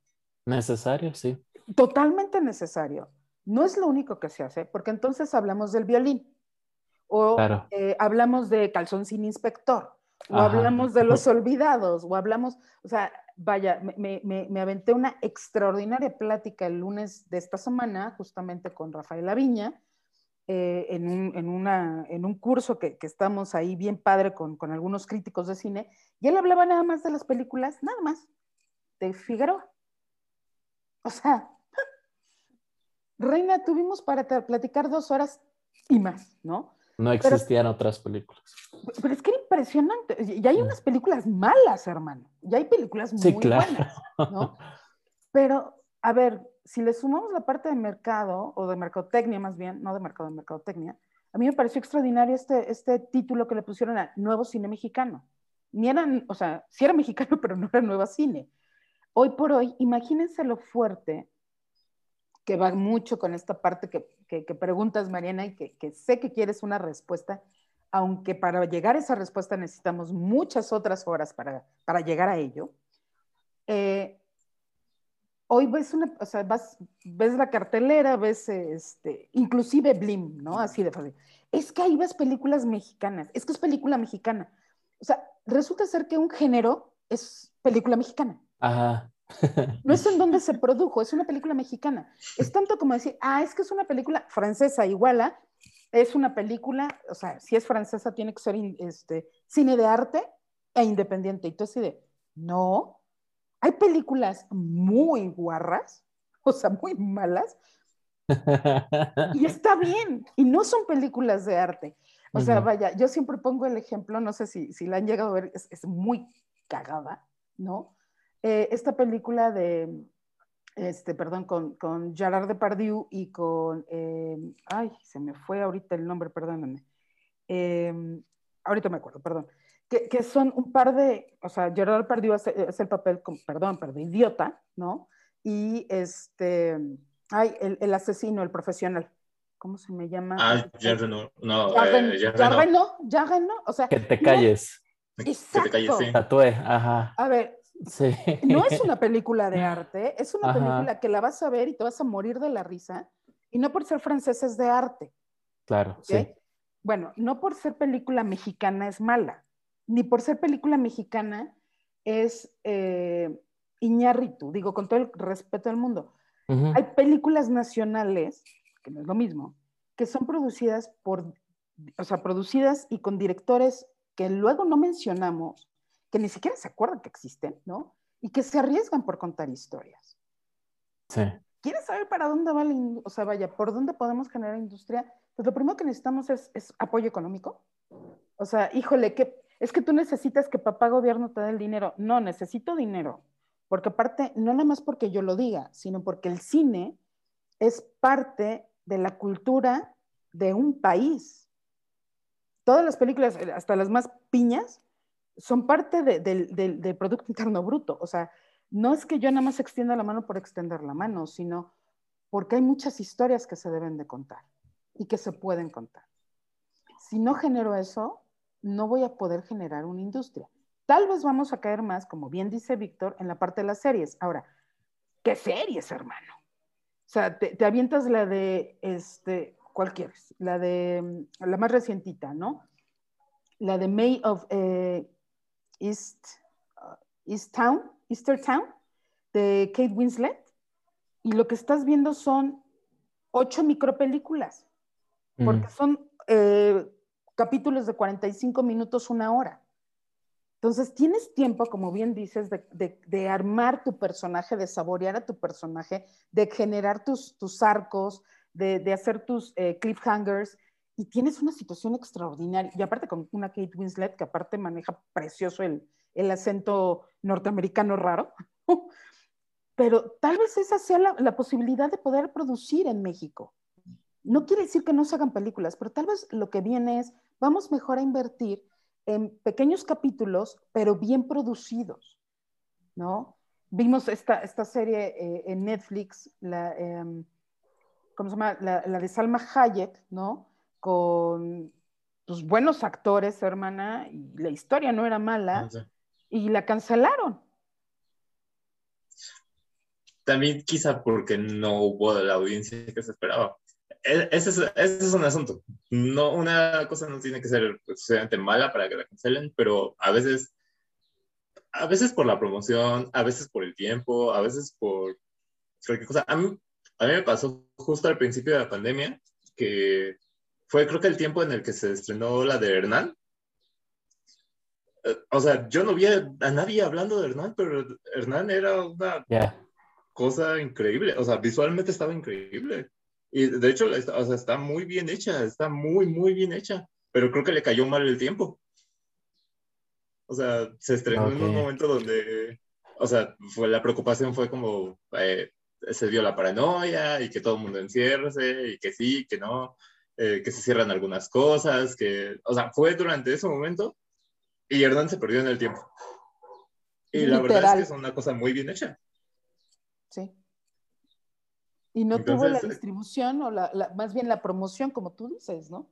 Necesario, sí totalmente necesario. No es lo único que se hace, porque entonces hablamos del violín, o eh, hablamos de calzón sin inspector, o hablamos de los olvidados, o hablamos, o sea, vaya, me, me, me, aventé una extraordinaria plática el lunes de esta semana, justamente con Rafael Aviña, eh, en, un, en, una, en, un, curso que, que, estamos ahí bien padre con, con algunos críticos de cine, y él hablaba nada más de las películas, nada más, de Figueroa. O sea, Reina, tuvimos para platicar dos horas y más, ¿no? No existían otras películas. Pero es que era impresionante. Y hay unas películas malas, hermano. Y hay películas muy buenas, ¿no? Pero, a ver, si le sumamos la parte de mercado, o de mercadotecnia más bien, no de mercado, de mercadotecnia, a mí me pareció extraordinario este, este título que le pusieron a Nuevo Cine Mexicano. Ni eran, o sea, sí era mexicano, pero no era Nueva Cine. Hoy por hoy, imagínense lo fuerte que va mucho con esta parte que, que, preguntas, Mariana, y que, que, sé que quieres una respuesta, aunque para llegar a esa respuesta necesitamos muchas otras horas para, para llegar a ello. Eh, hoy ves una, o sea, vas, ves la cartelera, ves este, inclusive Blim, ¿no? Así de fácil. Es que ahí ves películas mexicanas, es que es película mexicana. O sea, resulta ser que un género es película mexicana. Ajá. No es en donde se produjo, es una película mexicana. Es tanto como decir, ah, es que es una película francesa, iguala, es una película, o sea, si es francesa tiene que ser este, cine de arte e independiente. Y tú así de, no, hay películas muy guarras, o sea, muy malas, y está bien, y no son películas de arte. O sea, vaya, yo siempre pongo el ejemplo, no sé si, si la han llegado a ver, es, es muy cagada, ¿no? Eh, esta película de, este, perdón, con, con Gerard Depardieu y con, eh, ay, se me fue ahorita el nombre, perdónenme. Eh, ahorita me acuerdo, perdón. Que, que, son un par de, o sea, Gerard Depardieu hace, el papel, con, perdón, perdón, idiota, ¿no? Y este, ay, el, el asesino, el profesional. ¿Cómo se me llama? Ah, Jean Reno. No, Jean Reno. Jean Reno, o sea. Que te calles. Exacto. Que te calles, sí. Tatúe, ajá. A ver, no es una película de arte, es una película que la vas a ver y te vas a morir de la risa. Y no por ser francesa es de arte. Claro, sí. Bueno, no por ser película mexicana es mala. ni por ser película mexicana es eh, Iñárritu, digo, con todo el respeto del mundo. Hay películas nacionales, que no es lo mismo, que son producidas por, o sea, producidas y con directores que luego no mencionamos, que ni siquiera se acuerdan que existen, ¿no? Y que se arriesgan por contar historias. Sí. ¿Quieres saber para dónde va la o sea, vaya, por dónde podemos generar industria? Pues lo primero que necesitamos es, es apoyo económico. O sea, híjole, que es que tú necesitas que papá gobierno te dé el dinero. No, necesito dinero. Porque aparte, no nada más porque yo lo diga, sino porque el cine es parte de la cultura de un país. Todas las películas, hasta las más piñas, son parte del Producto Interno Bruto. O sea, no es que yo nada más extienda la mano por extender la mano, sino porque hay muchas historias que se deben de contar y que se pueden contar. Si no genero eso, no voy a poder generar una industria. Tal vez vamos a caer más, como bien dice Víctor, en la parte de las series. Ahora, ¿qué series, hermano? O sea, te, avientas la de, este, ¿cuál quieres? La de, mm, la más recientita, ¿no? La de May of eh, East, uh, East Town, Easter Town, de Kate Winslet. Y lo que estás viendo son ocho micropelículas, porque mm. son eh, capítulos de 45 minutos, una hora. Entonces, tienes tiempo, como bien dices, de, armar tu personaje, de saborear a tu personaje, de generar tus, tus arcos, de, hacer tus eh, cliffhangers, y tienes una situación extraordinaria. Y aparte con una Kate Winslet, que aparte maneja precioso el, acento norteamericano raro. Pero tal vez esa sea la, la posibilidad de poder producir en México. No quiere decir que no se hagan películas, pero tal vez lo que viene es, vamos mejor a invertir en pequeños capítulos, pero bien producidos, ¿no? Vimos esta, esta serie eh, en Netflix, la, em, ¿cómo se llama? La, de Salma Hayek, ¿no? Con pues, buenos actores, hermana, y la historia no era mala, y la cancelaron. También quizá porque no hubo la audiencia que se esperaba. E, ese es, ese es un asunto. No, una cosa no tiene que ser suficientemente mala para que la cancelen, pero a veces, a veces por la promoción, a veces por el tiempo, a veces por cualquier cosa. A mí, a mí me pasó justo al principio de la pandemia, que fue creo que el tiempo en el que se estrenó la de Hernán. Eh, o sea, yo no vi a, nadie hablando de Hernán, pero Hernán era una cosa increíble. O sea, visualmente estaba increíble. Y de hecho, o sea, está muy bien hecha, está muy, muy bien hecha, pero creo que le cayó mal el tiempo. O sea, se estrenó en un momento donde, o sea, fue, la preocupación fue como, eh, se dio la paranoia y que todo el mundo encierre y que sí, que no, eh, que se cierran algunas cosas, que, o sea, fue durante ese momento y Hernán se perdió en el tiempo. Y la verdad es que es una cosa muy bien hecha. Sí. Y no tuvo la distribución o la, más bien la promoción, como tú dices, ¿no?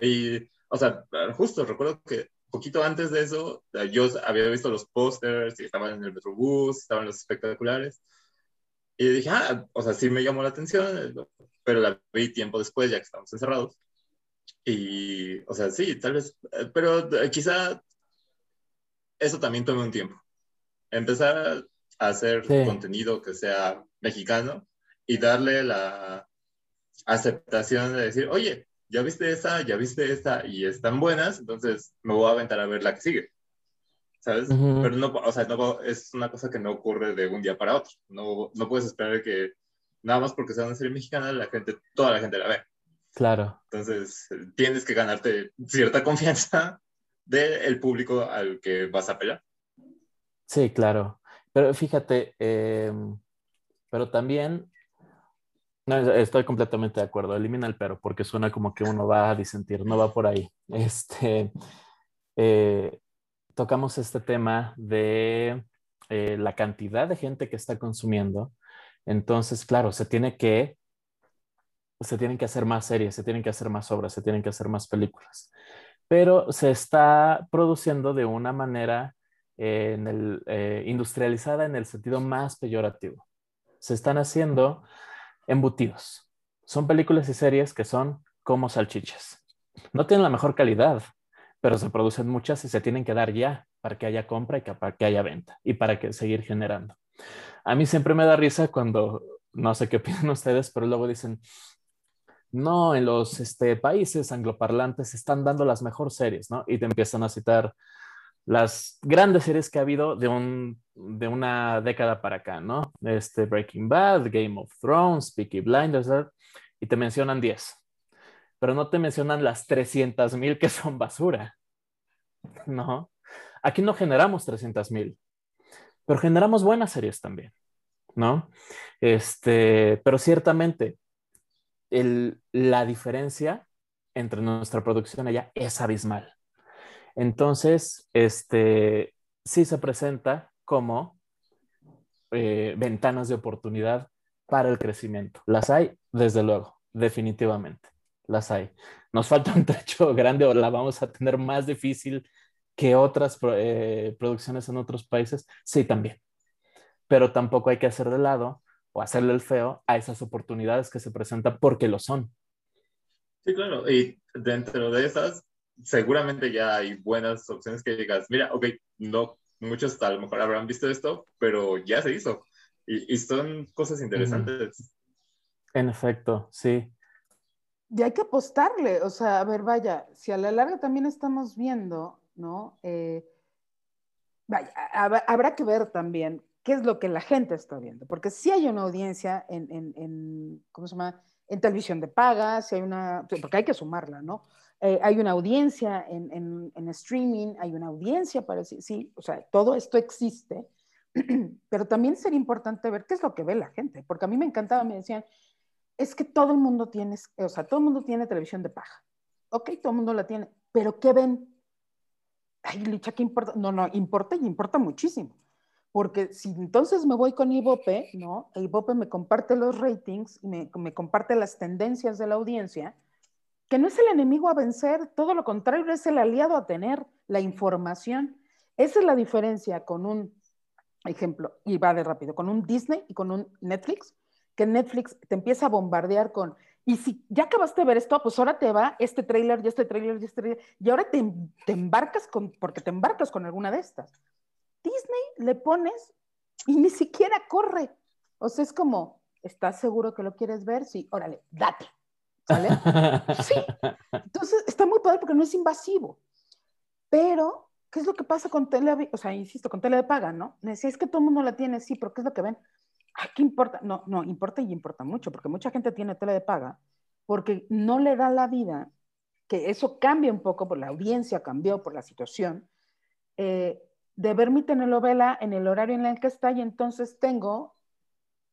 Y, o sea, justo recuerdo que poquito antes de eso, yo había visto los pósters y estaban en el Metrobús, estaban los espectaculares. Y dije, ah, o sea, sí me llamó la atención, pero la vi tiempo después, ya que estábamos encerrados. Y, o sea, sí, tal vez, pero quizá eso también tome un tiempo. Empezar a hacer contenido que sea mexicano y darle la aceptación de decir, oye, ya viste esa, ya viste esta y están buenas, entonces me voy a aventar a ver la que sigue. ¿Sabes? Pero no, o sea, no, es una cosa que no ocurre de un día para otro. No, no puedes esperar que nada más porque sea una serie mexicana, la gente, toda la gente la ve. Claro. Entonces, tienes que ganarte cierta confianza del público al que vas a pelear. Sí, claro. Pero fíjate, em, pero también no, estoy completamente de acuerdo. Elimina el pero porque suena como que uno va a disentir, no va por ahí. Este, eh, tocamos este tema de eh, la cantidad de gente que está consumiendo. Entonces, claro, se tiene que, se tienen que hacer más series, se tienen que hacer más obras, se tienen que hacer más películas. Pero se está produciendo de una manera en el, eh, industrializada en el sentido más peyorativo. Se están haciendo embutidos. Son películas y series que son como salchichas. No tienen la mejor calidad, pero se producen muchas y se tienen que dar ya para que haya compra y para que haya venta y para que seguir generando. A mí siempre me da risa cuando, no sé qué opinan ustedes, pero luego dicen, no, en los este, países angloparlantes están dando las mejores series, ¿no? Y te empiezan a citar las grandes series que ha habido de, un, de una década para acá, ¿no? Este Breaking Bad, Game of Thrones, Peaky Blinders, y te mencionan 10, pero no te mencionan las 300 mil que son basura, ¿no? Aquí no generamos 300 mil, pero generamos buenas series también, ¿no? Este, pero ciertamente la diferencia entre nuestra producción allá es abismal. Entonces, este, sí se presenta como eh, ventanas de oportunidad para el crecimiento. Las hay, desde luego, definitivamente, las hay. Nos falta un trecho grande o la vamos a tener más difícil que otras eh, producciones en otros países, sí también. Pero tampoco hay que hacer de lado o hacerle el feo a esas oportunidades que se presentan porque lo son. Sí, claro. Y dentro de esas, seguramente ya hay buenas opciones que digas, mira, ok, no, muchos a lo mejor habrán visto esto, pero ya se hizo. Y, son cosas interesantes. En efecto, sí. Y hay que apostarle, o sea, a ver, vaya, si a la larga también estamos viendo ¿no? Eh, vaya, habrá que ver también qué es lo que la gente está viendo, porque si hay una audiencia en, en, ¿cómo se llama? En televisión de paga, si hay una, porque hay que sumarla, ¿no? Eh, hay una audiencia en, en, streaming, hay una audiencia para sí, sí, o sea, todo esto existe, pero también sería importante ver qué es lo que ve la gente, porque a mí me encantaba, me decían, es que todo el mundo tiene, o sea, todo el mundo tiene televisión de paga, ok, todo el mundo la tiene, pero ¿qué ven? ay, Licha, ¿qué importa? No, no, importa y importa muchísimo. Porque si entonces me voy con Ibope, ¿no? Ibope me comparte los ratings, me, me comparte las tendencias de la audiencia, que no es el enemigo a vencer, todo lo contrario, es el aliado a tener la información. Esa es la diferencia con un ejemplo, y va de rápido, con un Disney y con un Netflix, que Netflix te empieza a bombardear con y si ya acabaste de ver esto, pues ahora te va este trailer y este trailer y este trailer, y ahora te, te embarcas con, porque te embarcas con alguna de estas. Disney le pones y ni siquiera corre. O sea, es como, ¿estás seguro que lo quieres ver? Sí, órale, date. ¿Sale? Sí. Entonces, está muy padre porque no es invasivo. Pero, ¿qué es lo que pasa con tele? O sea, insisto, con tele de paga, ¿no? Si es que todo el mundo la tiene, sí, pero ¿qué es lo que ven? ¿Qué importa? No, no, importa y importa mucho, porque mucha gente tiene tele de paga porque no le da la vida, que eso cambia un poco, por la audiencia cambió por la situación, eh, de ver mi telenovela en el horario en el que está y entonces tengo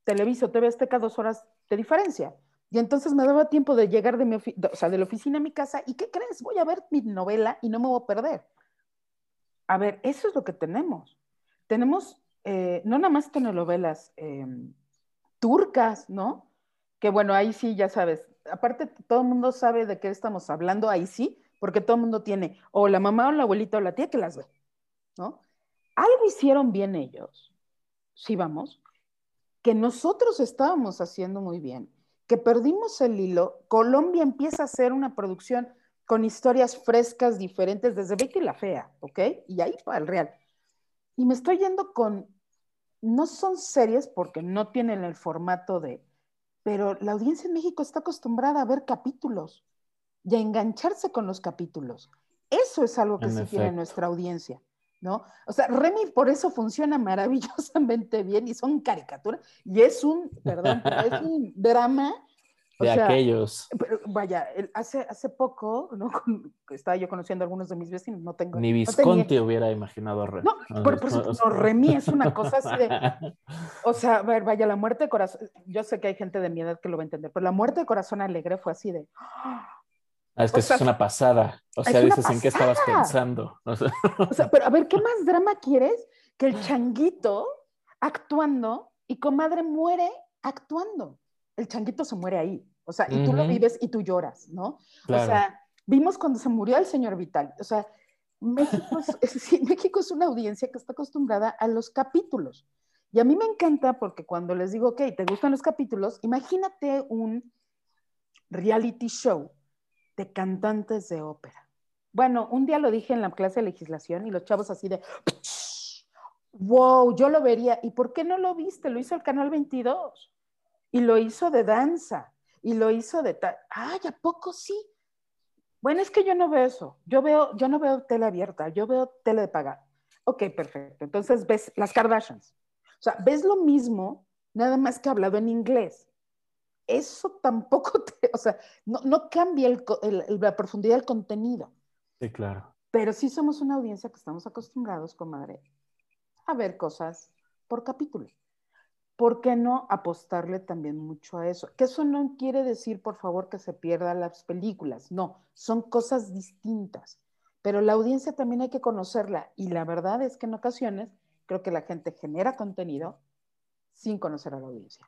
Televiso, TV Azteca dos horas de diferencia. Y entonces me daba tiempo de llegar de, mi o sea, de la oficina a mi casa y ¿qué crees? Voy a ver mi novela y no me voy a perder. A ver, eso es lo que tenemos. Tenemos eh, no nada más telenovelas eh, turcas, ¿no? Que bueno, ahí sí, ya sabes, aparte todo el mundo sabe de qué estamos hablando, ahí sí, porque todo el mundo tiene o la mamá o la abuelita o la tía que las ve, ¿no? Algo hicieron bien ellos, sí vamos, que nosotros estábamos haciendo muy bien, que perdimos el hilo, Colombia empieza a hacer una producción con historias frescas, diferentes, desde Betty la Fea, ¿ok? Y ahí para el real. Y me estoy yendo con no son series porque no tienen el formato de, pero la audiencia en México está acostumbrada a ver capítulos y a engancharse con los capítulos. Eso es algo que se tiene nuestra audiencia, ¿no? O sea, Remy por eso funciona maravillosamente bien y son caricaturas y es un, perdón, es un drama de aquellos. vaya, hace, hace poco, ¿no? estaba yo conociendo a algunos de mis vecinos, no tengo... Ni Visconti hubiera imaginado a Remy. No, por, supuesto, no, Remy es una cosa así de... O sea, a ver, vaya, la muerte de corazón, yo sé que hay gente de mi edad que lo va a entender, pero la muerte de corazón alegre fue así de... Ah, es que eso es una pasada. O sea, dices en qué estabas pensando. O sea, o sea, pero a ver, ¿qué más drama quieres que el changuito actuando y comadre muere actuando? El changuito se muere ahí. O sea, y tú lo vives y tú lloras, ¿no? O sea, vimos cuando se murió el señor Vital. O sea, México es, México es una audiencia que está acostumbrada a los capítulos. Y a mí me encanta porque cuando les digo, ok, ¿te gustan los capítulos? Imagínate un reality show de cantantes de ópera. Bueno, un día lo dije en la clase de legislación y los chavos así de, wow, yo lo vería. ¿Y por qué no lo viste? Lo hizo el Canal 22 y lo hizo de danza y lo hizo de tal. Ay, ¿a poco sí? Bueno, es que yo no veo eso. Yo veo, yo no veo tele abierta, yo veo tele de pagar. Ok, perfecto. Entonces ves las Kardashians. O sea, ves lo mismo, nada más que hablado en inglés. Eso tampoco te, o sea, no, cambia la profundidad del contenido. Sí, claro. Pero sí somos una audiencia que estamos acostumbrados, comadre, a ver cosas por capítulo. ¿Por qué no apostarle también mucho a eso? Que eso no quiere decir, por favor, que se pierdan las películas. No, son cosas distintas. Pero la audiencia también hay que conocerla. Y la verdad es que en ocasiones creo que la gente genera contenido sin conocer a la audiencia.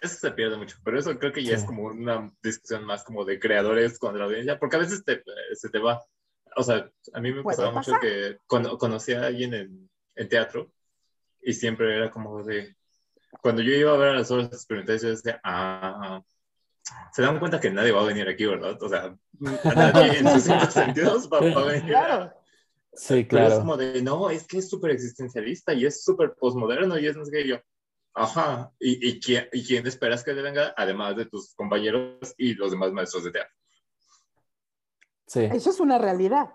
Eso se pierde mucho, pero eso creo que ya es como una discusión más como de creadores con la audiencia, porque a veces se te va o sea, a mí me pasaba mucho que cuando conocía a alguien en, en, teatro y siempre era como de, cuando yo iba a ver a las obras experimentales, yo decía, ah, se dan cuenta que nadie va a venir aquí, ¿verdad? O sea, nadie en sus cinco sentidos va, a venir. Claro. Sí, claro. Pero es como de, no, es que es súper existencialista y es súper postmoderno y es no sé qué yo. Ajá, ¿Y, y, quién, ¿y quién esperas que venga? Además de tus compañeros y los demás maestros de teatro. Eso es una realidad.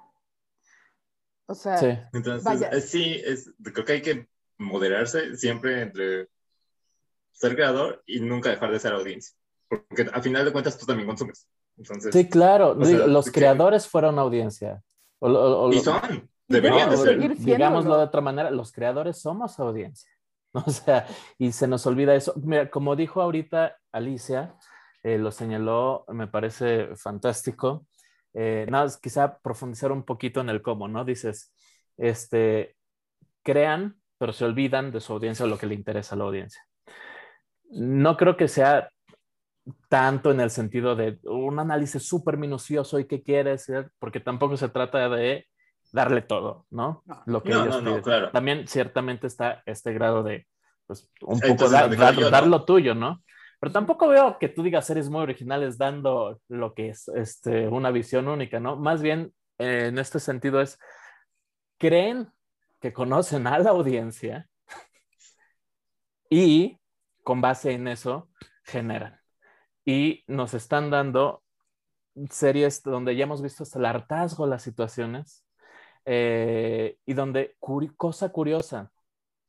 O sea, sí. Entonces, eh, sí, es, creo que hay que moderarse siempre entre ser creador y nunca dejar de ser audiencia. Porque al final de cuentas tú también consumes. Entonces, sí, claro. los creadores fueron audiencia. y son. Deberían de ser. Digámoslo de otra manera, los creadores somos audiencia. O sea, y se nos olvida eso. Mira, como dijo ahorita Alicia, eh, lo señaló, me parece fantástico. Eh, nada, quizá profundizar un poquito en el cómo, ¿no? Dices, este, crean, pero se olvidan de su audiencia o lo que le interesa a la audiencia. No creo que sea tanto en el sentido de un análisis súper minucioso y qué quieres, porque tampoco se trata de darle todo, ¿no? Lo que ellos Claro. También ciertamente está este grado de, pues, un poco dar, dar, lo tuyo, ¿no? Pero tampoco veo que tú digas series muy originales dando lo que es este, una visión única, ¿no? Más bien, en este sentido es, creen que conocen a la audiencia y con base en eso generan. Y nos están dando series donde ya hemos visto hasta el hartazgo las situaciones eh, y donde, cosa curiosa,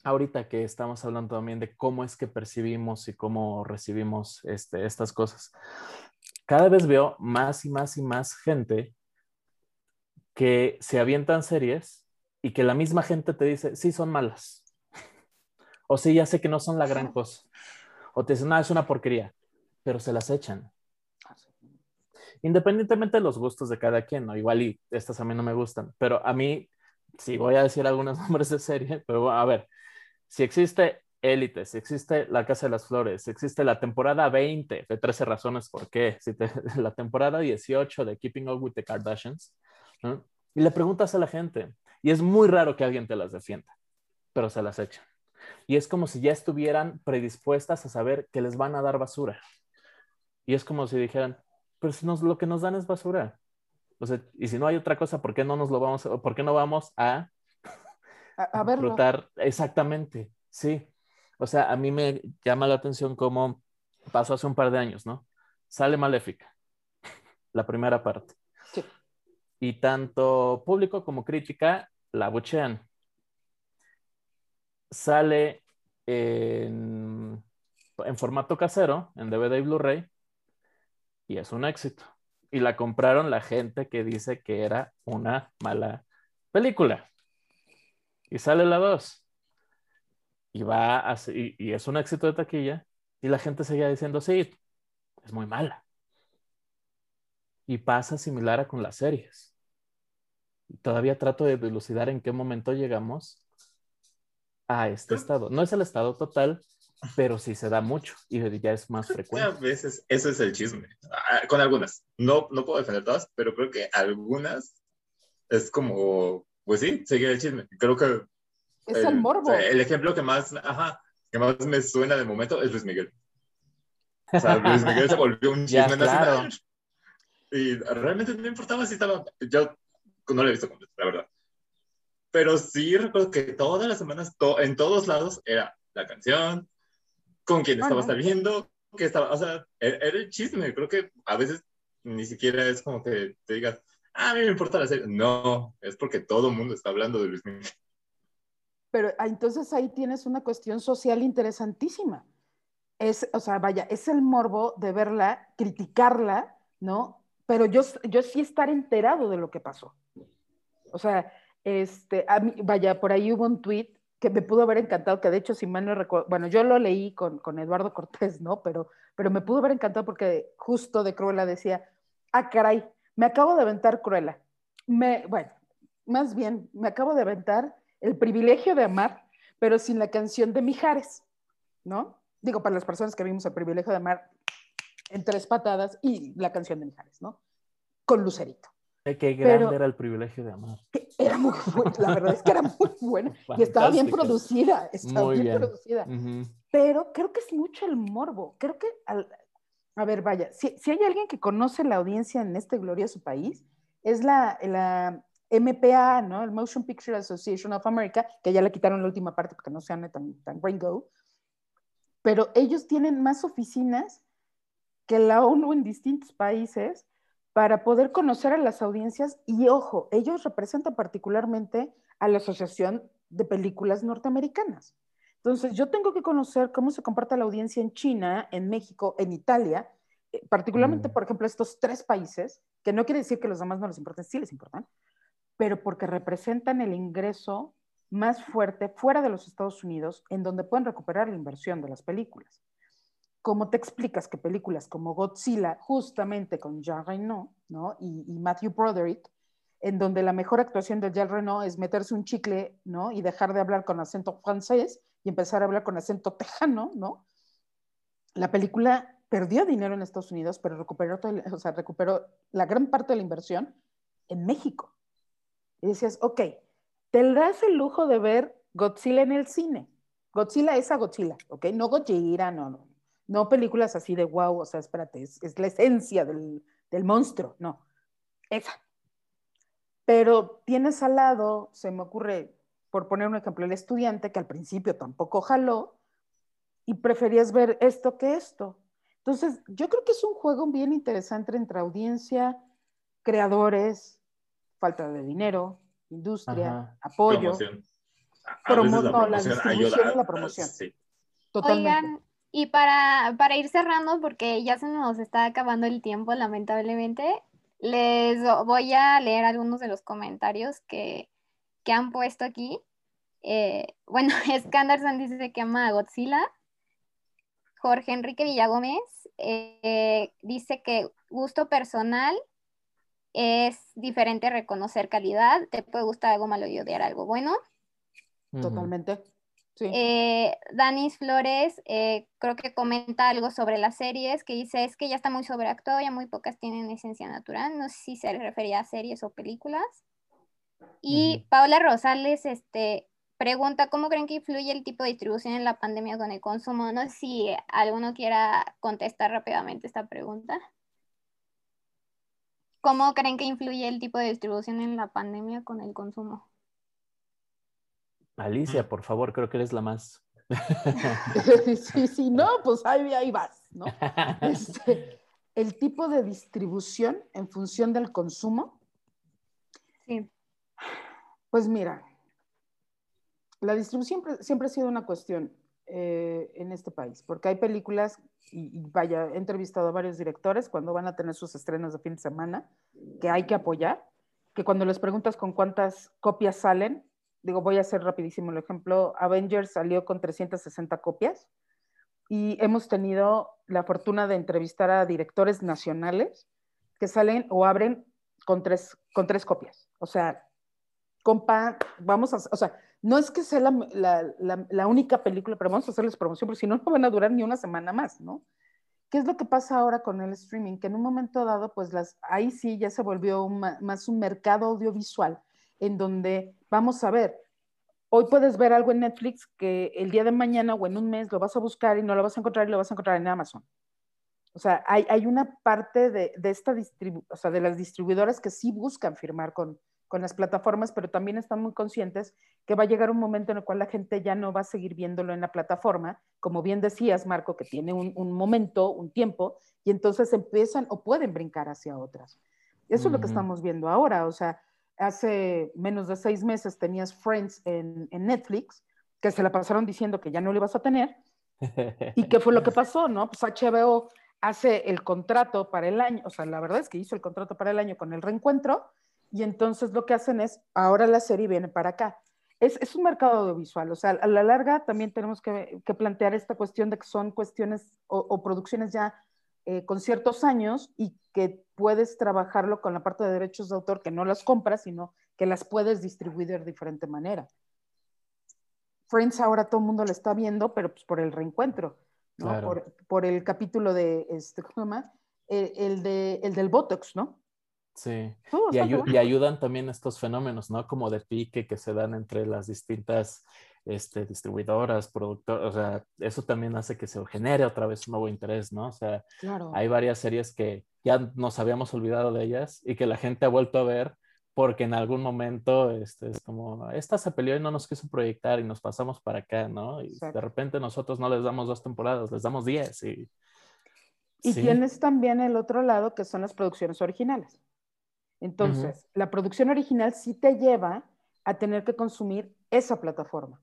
ahorita que estamos hablando también de cómo es que percibimos y cómo recibimos este, estas cosas, cada vez veo más y más y más gente que se avientan series y que la misma gente te dice, sí, son malas. O sí, ya sé que no son la gran cosa. O te dicen, no, es una porquería, pero se las echan. Independientemente de los gustos de cada quien, ¿no? Igual y estas a mí no me gustan, pero a mí, sí voy a decir algunos nombres de serie, pero a ver, si existe Élite, si existe La Casa de las Flores, si existe la temporada 20 de 13 razones por qué, si la temporada 18 de Keeping Up with the Kardashians, y le preguntas a la gente, y es muy raro que alguien te las defienda, pero se las echan. Y es como si ya estuvieran predispuestas a saber que les van a dar basura. Y es como si dijeran, pues nos, lo que nos dan es basura. O sea, y si no hay otra cosa, ¿por qué no nos lo vamos, por qué no vamos a a, verlo. exactamente, sí. O sea, a mí me llama la atención cómo pasó hace un par de años, ¿no? Sale Maléfica, la primera parte. Sí. Y tanto público como crítica la buchean. Sale en, formato casero, en DVD y Blu-ray, y es un éxito. Y la compraron la gente que dice que era una mala película y sale la 2 y va a, y, y, es un éxito de taquilla y la gente seguía diciendo, sí, es muy mala. Y pasa similar a con las series. Todavía trato de dilucidar en qué momento llegamos a este estado. No es el estado total, pero sí se da mucho y ya es más frecuente. A veces ese es el chisme. Ah, con algunas. No, no puedo defender todas, pero creo que algunas es como pues sí, seguir el chisme. Creo que... Es el, morbo. el ejemplo que más, ajá, que más me suena de momento es Luis Miguel. O sea, Luis Miguel se volvió un chisme nacional. Y realmente no me importaba si estaba, yo no lo he visto completo, la verdad. Pero sí recuerdo que todas las semanas, en todos lados, era la canción, con quién estaba saliendo, que estaba, o sea, era, el chisme. Creo que a veces ni siquiera es como que te digas, ah, a mí me importa la serie. No, es porque todo el mundo está hablando de Luis Miguel. Pero ah, entonces ahí tienes una cuestión social interesantísima. Es, o sea, vaya, es el morbo de verla, criticarla, ¿no? Pero yo, yo sí estar enterado de lo que pasó. O sea, este, a mí, vaya, por ahí hubo un tweet que me pudo haber encantado, que de hecho, si mal no recuerdo, bueno, yo lo leí con, con Eduardo Cortés, ¿no? Pero, pero me pudo haber encantado porque justo de Cruella decía, ah, caray, me acabo de aventar Cruella. Me, bueno, más bien, me acabo de aventar el privilegio de amar, pero sin la canción de Mijares, ¿no? Digo, para las personas que vimos el privilegio de amar en tres patadas y la canción de Mijares, ¿no? Con Lucerito. Qué grande era el privilegio de amar. Era muy buena, la verdad es que era muy buena y estaba bien producida, estaba bien, producida. Pero creo que es mucho el morbo. Creo que, a ver, vaya, si, si, hay alguien que conoce la audiencia en este glorioso país, es la, la MPA, ¿no? El Motion Picture Association of America, que ya le quitaron la última parte porque no se tan, tan gringo. Pero ellos tienen más oficinas que la ONU en distintos países para poder conocer a las audiencias y ojo, ellos representan particularmente a la Asociación de Películas Norteamericanas. Entonces, yo tengo que conocer cómo se comporta la audiencia en China, en México, en Italia, eh, particularmente, mm. por ejemplo, estos tres países, que no quiere decir que los demás no les importen, sí les importan, pero porque representan el ingreso más fuerte fuera de los Estados Unidos, en donde pueden recuperar la inversión de las películas. ¿Cómo te explicas que películas como Godzilla, justamente con Jean Reno ¿no? y, Matthew Broderick, en donde la mejor actuación de Jean Reno es meterse un chicle ¿no? y dejar de hablar con acento francés y empezar a hablar con acento tejano, ¿no? La película perdió dinero en Estados Unidos, pero recuperó, o sea, recuperó la gran parte de la inversión en México. Y decías, ok, te das el lujo de ver Godzilla en el cine. Godzilla es a Godzilla, ¿ok? No Godzilla, no, no. No películas así de wow, o sea, espérate, es, la esencia del, del, monstruo, no. Esa. Pero tienes al lado, se me ocurre, por poner un ejemplo, el estudiante que al principio tampoco jaló y preferías ver esto que esto. Entonces, yo creo que es un juego bien interesante entre audiencia, creadores, falta de dinero, industria, apoyo. Promoción. no, la distribución y la promoción. Sí. Totalmente. Y para, para ir cerrando, porque ya se nos está acabando el tiempo, lamentablemente, les voy a leer algunos de los comentarios que, que han puesto aquí. Eh, bueno, Scanderson dice que ama a Godzilla. Jorge Enrique Villagómez eh, dice que gusto personal es diferente reconocer calidad. Te puede gustar algo malo y odiar algo bueno. Totalmente. Eh, Danis Flores eh, creo que comenta algo sobre las series, que dice es que ya está muy sobreactuado, ya muy pocas tienen esencia natural, no sé si se refería a series o películas. Y Paula Rosales este, pregunta, ¿cómo creen que influye el tipo de distribución en la pandemia con el consumo? No sé si alguno quiera contestar rápidamente esta pregunta. ¿Cómo creen que influye el tipo de distribución en la pandemia con el consumo? Alicia, por favor, creo que eres la más. sí, sí, no, pues ahí, ahí vas, ¿no? Este, el tipo de distribución en función del consumo. Sí. Pues mira, la distribución siempre, ha sido una cuestión eh, en este país, porque hay películas, y, y, vaya, he entrevistado a varios directores cuando van a tener sus estrenos de fin de semana, que hay que apoyar, que cuando les preguntas con cuántas copias salen, digo, voy a hacer rapidísimo el ejemplo, Avengers salió con 360 copias y hemos tenido la fortuna de entrevistar a directores nacionales que salen o abren con tres, con tres copias. O sea, compa, vamos a, o sea, no es que sea la, la, única película, pero vamos a hacerles promoción, porque si no, no van a durar ni una semana más, ¿no? ¿Qué es lo que pasa ahora con el streaming? Que en un momento dado, pues las, ahí sí ya se volvió más un mercado audiovisual en donde vamos a ver, hoy puedes ver algo en Netflix que el día de mañana o en un mes lo vas a buscar y no lo vas a encontrar y lo vas a encontrar en Amazon. O sea, hay, hay una parte de, de esta distribu o sea, de las distribuidoras que sí buscan firmar con, con las plataformas, pero también están muy conscientes que va a llegar un momento en el cual la gente ya no va a seguir viéndolo en la plataforma, como bien decías, Marco, que tiene un, un momento, un tiempo, y entonces empiezan o pueden brincar hacia otras. Eso es lo que estamos viendo ahora, o sea, hace menos de seis meses tenías Friends en, en Netflix, que se la pasaron diciendo que ya no lo ibas a tener, ¿Y qué fue lo que pasó? No, pues HBO hace el contrato para el año, o sea, la verdad es que hizo el contrato para el año con el reencuentro, y entonces lo que hacen es, ahora la serie viene para acá. Es, es un mercado audiovisual, o sea, a la larga también tenemos que, que plantear esta cuestión de que son cuestiones o, o producciones ya eh, con ciertos años y que puedes trabajarlo con la parte de derechos de autor, que no las compras, sino que las puedes distribuir de diferente manera. Friends ahora todo el mundo lo está viendo, pero pues por el reencuentro, ¿no? Por, por, el capítulo de, este, ¿cómo se llama? El, el, de, el del Botox, ¿no? Sí, y, y, ayudan también estos fenómenos, ¿no? Como de pique que se dan entre las distintas este, distribuidoras, productoras, o sea, eso también hace que se genere otra vez un nuevo interés, ¿no? O sea, claro. hay varias series que ya nos habíamos olvidado de ellas y que la gente ha vuelto a ver porque en algún momento este, es como, esta se peleó y no nos quiso proyectar y nos pasamos para acá, ¿no? Y Exacto. de repente nosotros no les damos dos temporadas, les damos diez. Y, y sí. tienes también el otro lado que son las producciones originales. Entonces, uh -huh. la producción original sí te lleva a tener que consumir esa plataforma.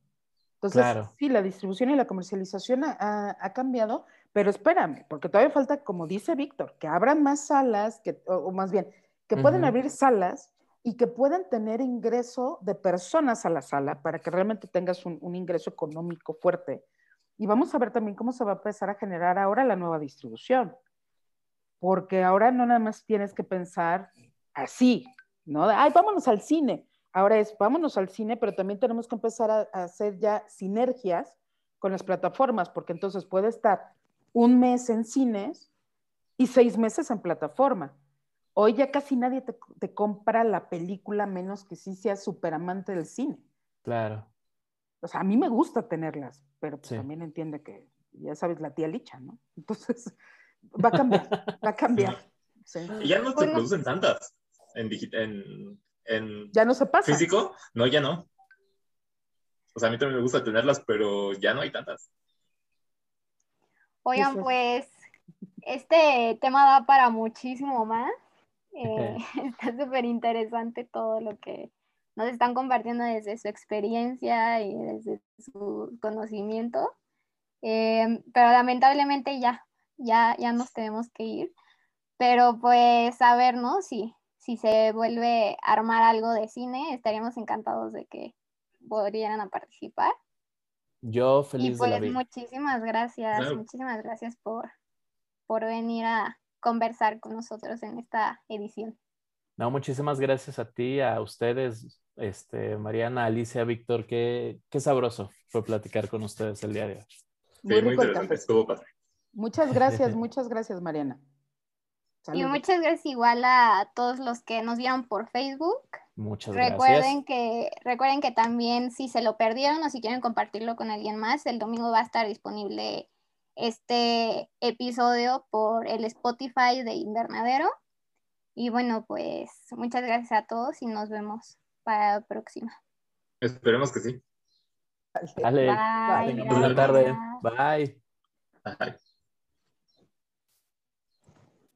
Entonces, claro. sí, la distribución y la comercialización ha, ha, cambiado, pero espérame, porque todavía falta, como dice Víctor, que abran más salas, que, o, o más bien, que uh -huh. pueden abrir salas y que puedan tener ingreso de personas a la sala para que realmente tengas un, un, ingreso económico fuerte. Y vamos a ver también cómo se va a empezar a generar ahora la nueva distribución. Porque ahora no nada más tienes que pensar así, ¿no? Ay, vámonos al cine. Ahora es, vámonos al cine, pero también tenemos que empezar a, a hacer ya sinergias con las plataformas, porque entonces puede estar un mes en cines y seis meses en plataforma. Hoy ya casi nadie te, te compra la película menos que sí sea súper amante del cine. Claro. O sea, a mí me gusta tenerlas, pero pues sí. también entiende que, ya sabes, la tía Licha, ¿no? Entonces, va a cambiar, va a cambiar. Sí. Y ya no se bueno. producen tantas en, en, en, Ya no se pasa. ¿Físico? No, ya no. O sea, a mí también me gusta tenerlas, pero ya no hay tantas. Oigan, pues, este tema da para muchísimo más. Eh, está súper interesante todo lo que nos están compartiendo desde su experiencia y desde su conocimiento. Eh, pero lamentablemente ya, ya, ya nos tenemos que ir. Pero pues a ver, ¿no? Si, si se vuelve a armar algo de cine, estaríamos encantados de que podrían a participar. Yo feliz y pues, de la vida. muchísimas gracias, claro. muchísimas gracias por, por venir a, conversar con nosotros en esta edición. No, muchísimas gracias a ti, a ustedes, este, Mariana, Alicia, Víctor, qué, qué sabroso fue platicar con ustedes el día de hoy. Sí, muy, muy interesante, estuvo padre. Muchas gracias, muchas gracias, Mariana. Saludos. Y muchas gracias igual a todos los que nos vieron por Facebook. Muchas recuerden gracias. Que, recuerden que también si se lo perdieron o si quieren compartirlo con alguien más, el domingo va a estar disponible este episodio por el Spotify de Invernadero. Y bueno, pues muchas gracias a todos y nos vemos para la próxima. Esperemos que sí. Dale. Bye. Buena tarde. Bye. Bye.